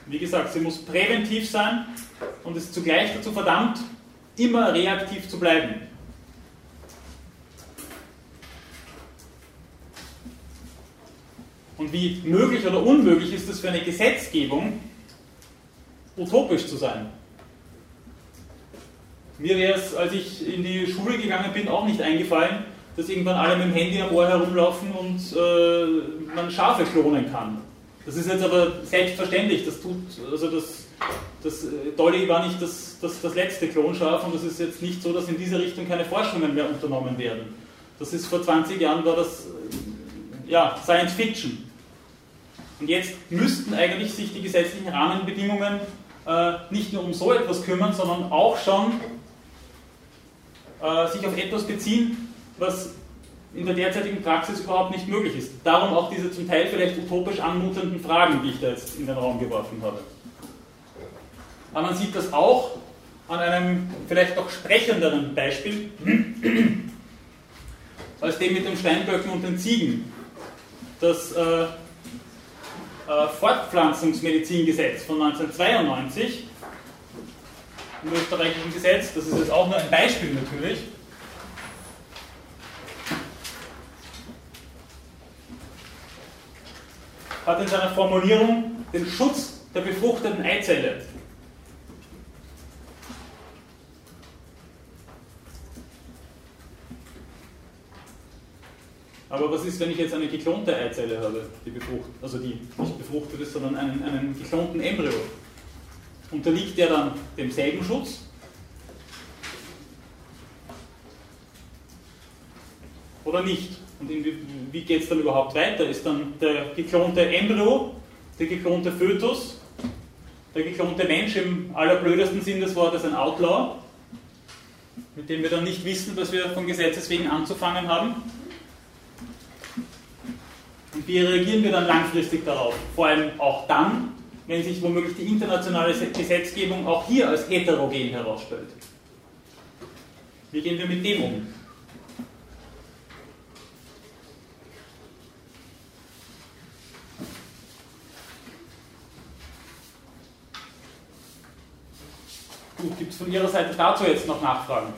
Wie gesagt, sie muss präventiv sein und ist zugleich dazu verdammt, immer reaktiv zu bleiben. Und wie möglich oder unmöglich ist es für eine Gesetzgebung, utopisch zu sein? Mir wäre es, als ich in die Schule gegangen bin, auch nicht eingefallen, dass irgendwann alle mit dem Handy am Ohr herumlaufen und äh, man Schafe klonen kann. Das ist jetzt aber selbstverständlich, das tut, also das, das äh, Dolly war nicht das, das, das letzte Klonschaf und es ist jetzt nicht so, dass in dieser Richtung keine Forschungen mehr unternommen werden. Das ist vor 20 Jahren war das ja, Science Fiction. Und jetzt müssten eigentlich sich die gesetzlichen Rahmenbedingungen äh, nicht nur um so etwas kümmern, sondern auch schon äh, sich auf etwas beziehen, was in der derzeitigen Praxis überhaupt nicht möglich ist. Darum auch diese zum Teil vielleicht utopisch anmutenden Fragen, die ich da jetzt in den Raum geworfen habe. Aber man sieht das auch an einem vielleicht noch sprechenderen Beispiel als dem mit den Steinböcken und den Ziegen. Das äh, äh, Fortpflanzungsmedizingesetz von 1992, im österreichischen Gesetz, das ist jetzt auch nur ein Beispiel natürlich, hat in seiner Formulierung den Schutz der befruchteten Eizelle Aber was ist, wenn ich jetzt eine geklonte Eizelle habe, die befruchtet, also die nicht befruchtet ist, sondern einen, einen geklonten Embryo? Unterliegt der dann demselben Schutz? Oder nicht? Und wie, geht es dann überhaupt weiter? Ist dann der geklonte Embryo, der geklonte Fötus, der geklonte Mensch im allerblödesten Sinn des Wortes ein Outlaw, mit dem wir dann nicht wissen, was wir von Gesetzes wegen anzufangen haben? Und wie reagieren wir dann langfristig darauf? Vor allem auch dann, wenn sich womöglich die internationale Gesetzgebung auch hier als heterogen herausstellt. Wie gehen wir mit dem um? Gut, gibt es von Ihrer Seite dazu jetzt noch Nachfragen?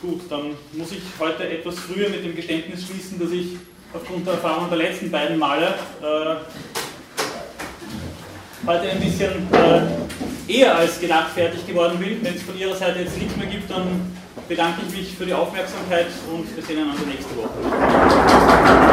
Gut, dann muss ich heute etwas früher mit dem Geständnis schließen, dass ich aufgrund der Erfahrung der letzten beiden Male äh, heute ein bisschen äh, eher als gedacht fertig geworden bin. Wenn es von Ihrer Seite jetzt nichts mehr gibt, dann bedanke ich mich für die Aufmerksamkeit und wir sehen einander nächste Woche.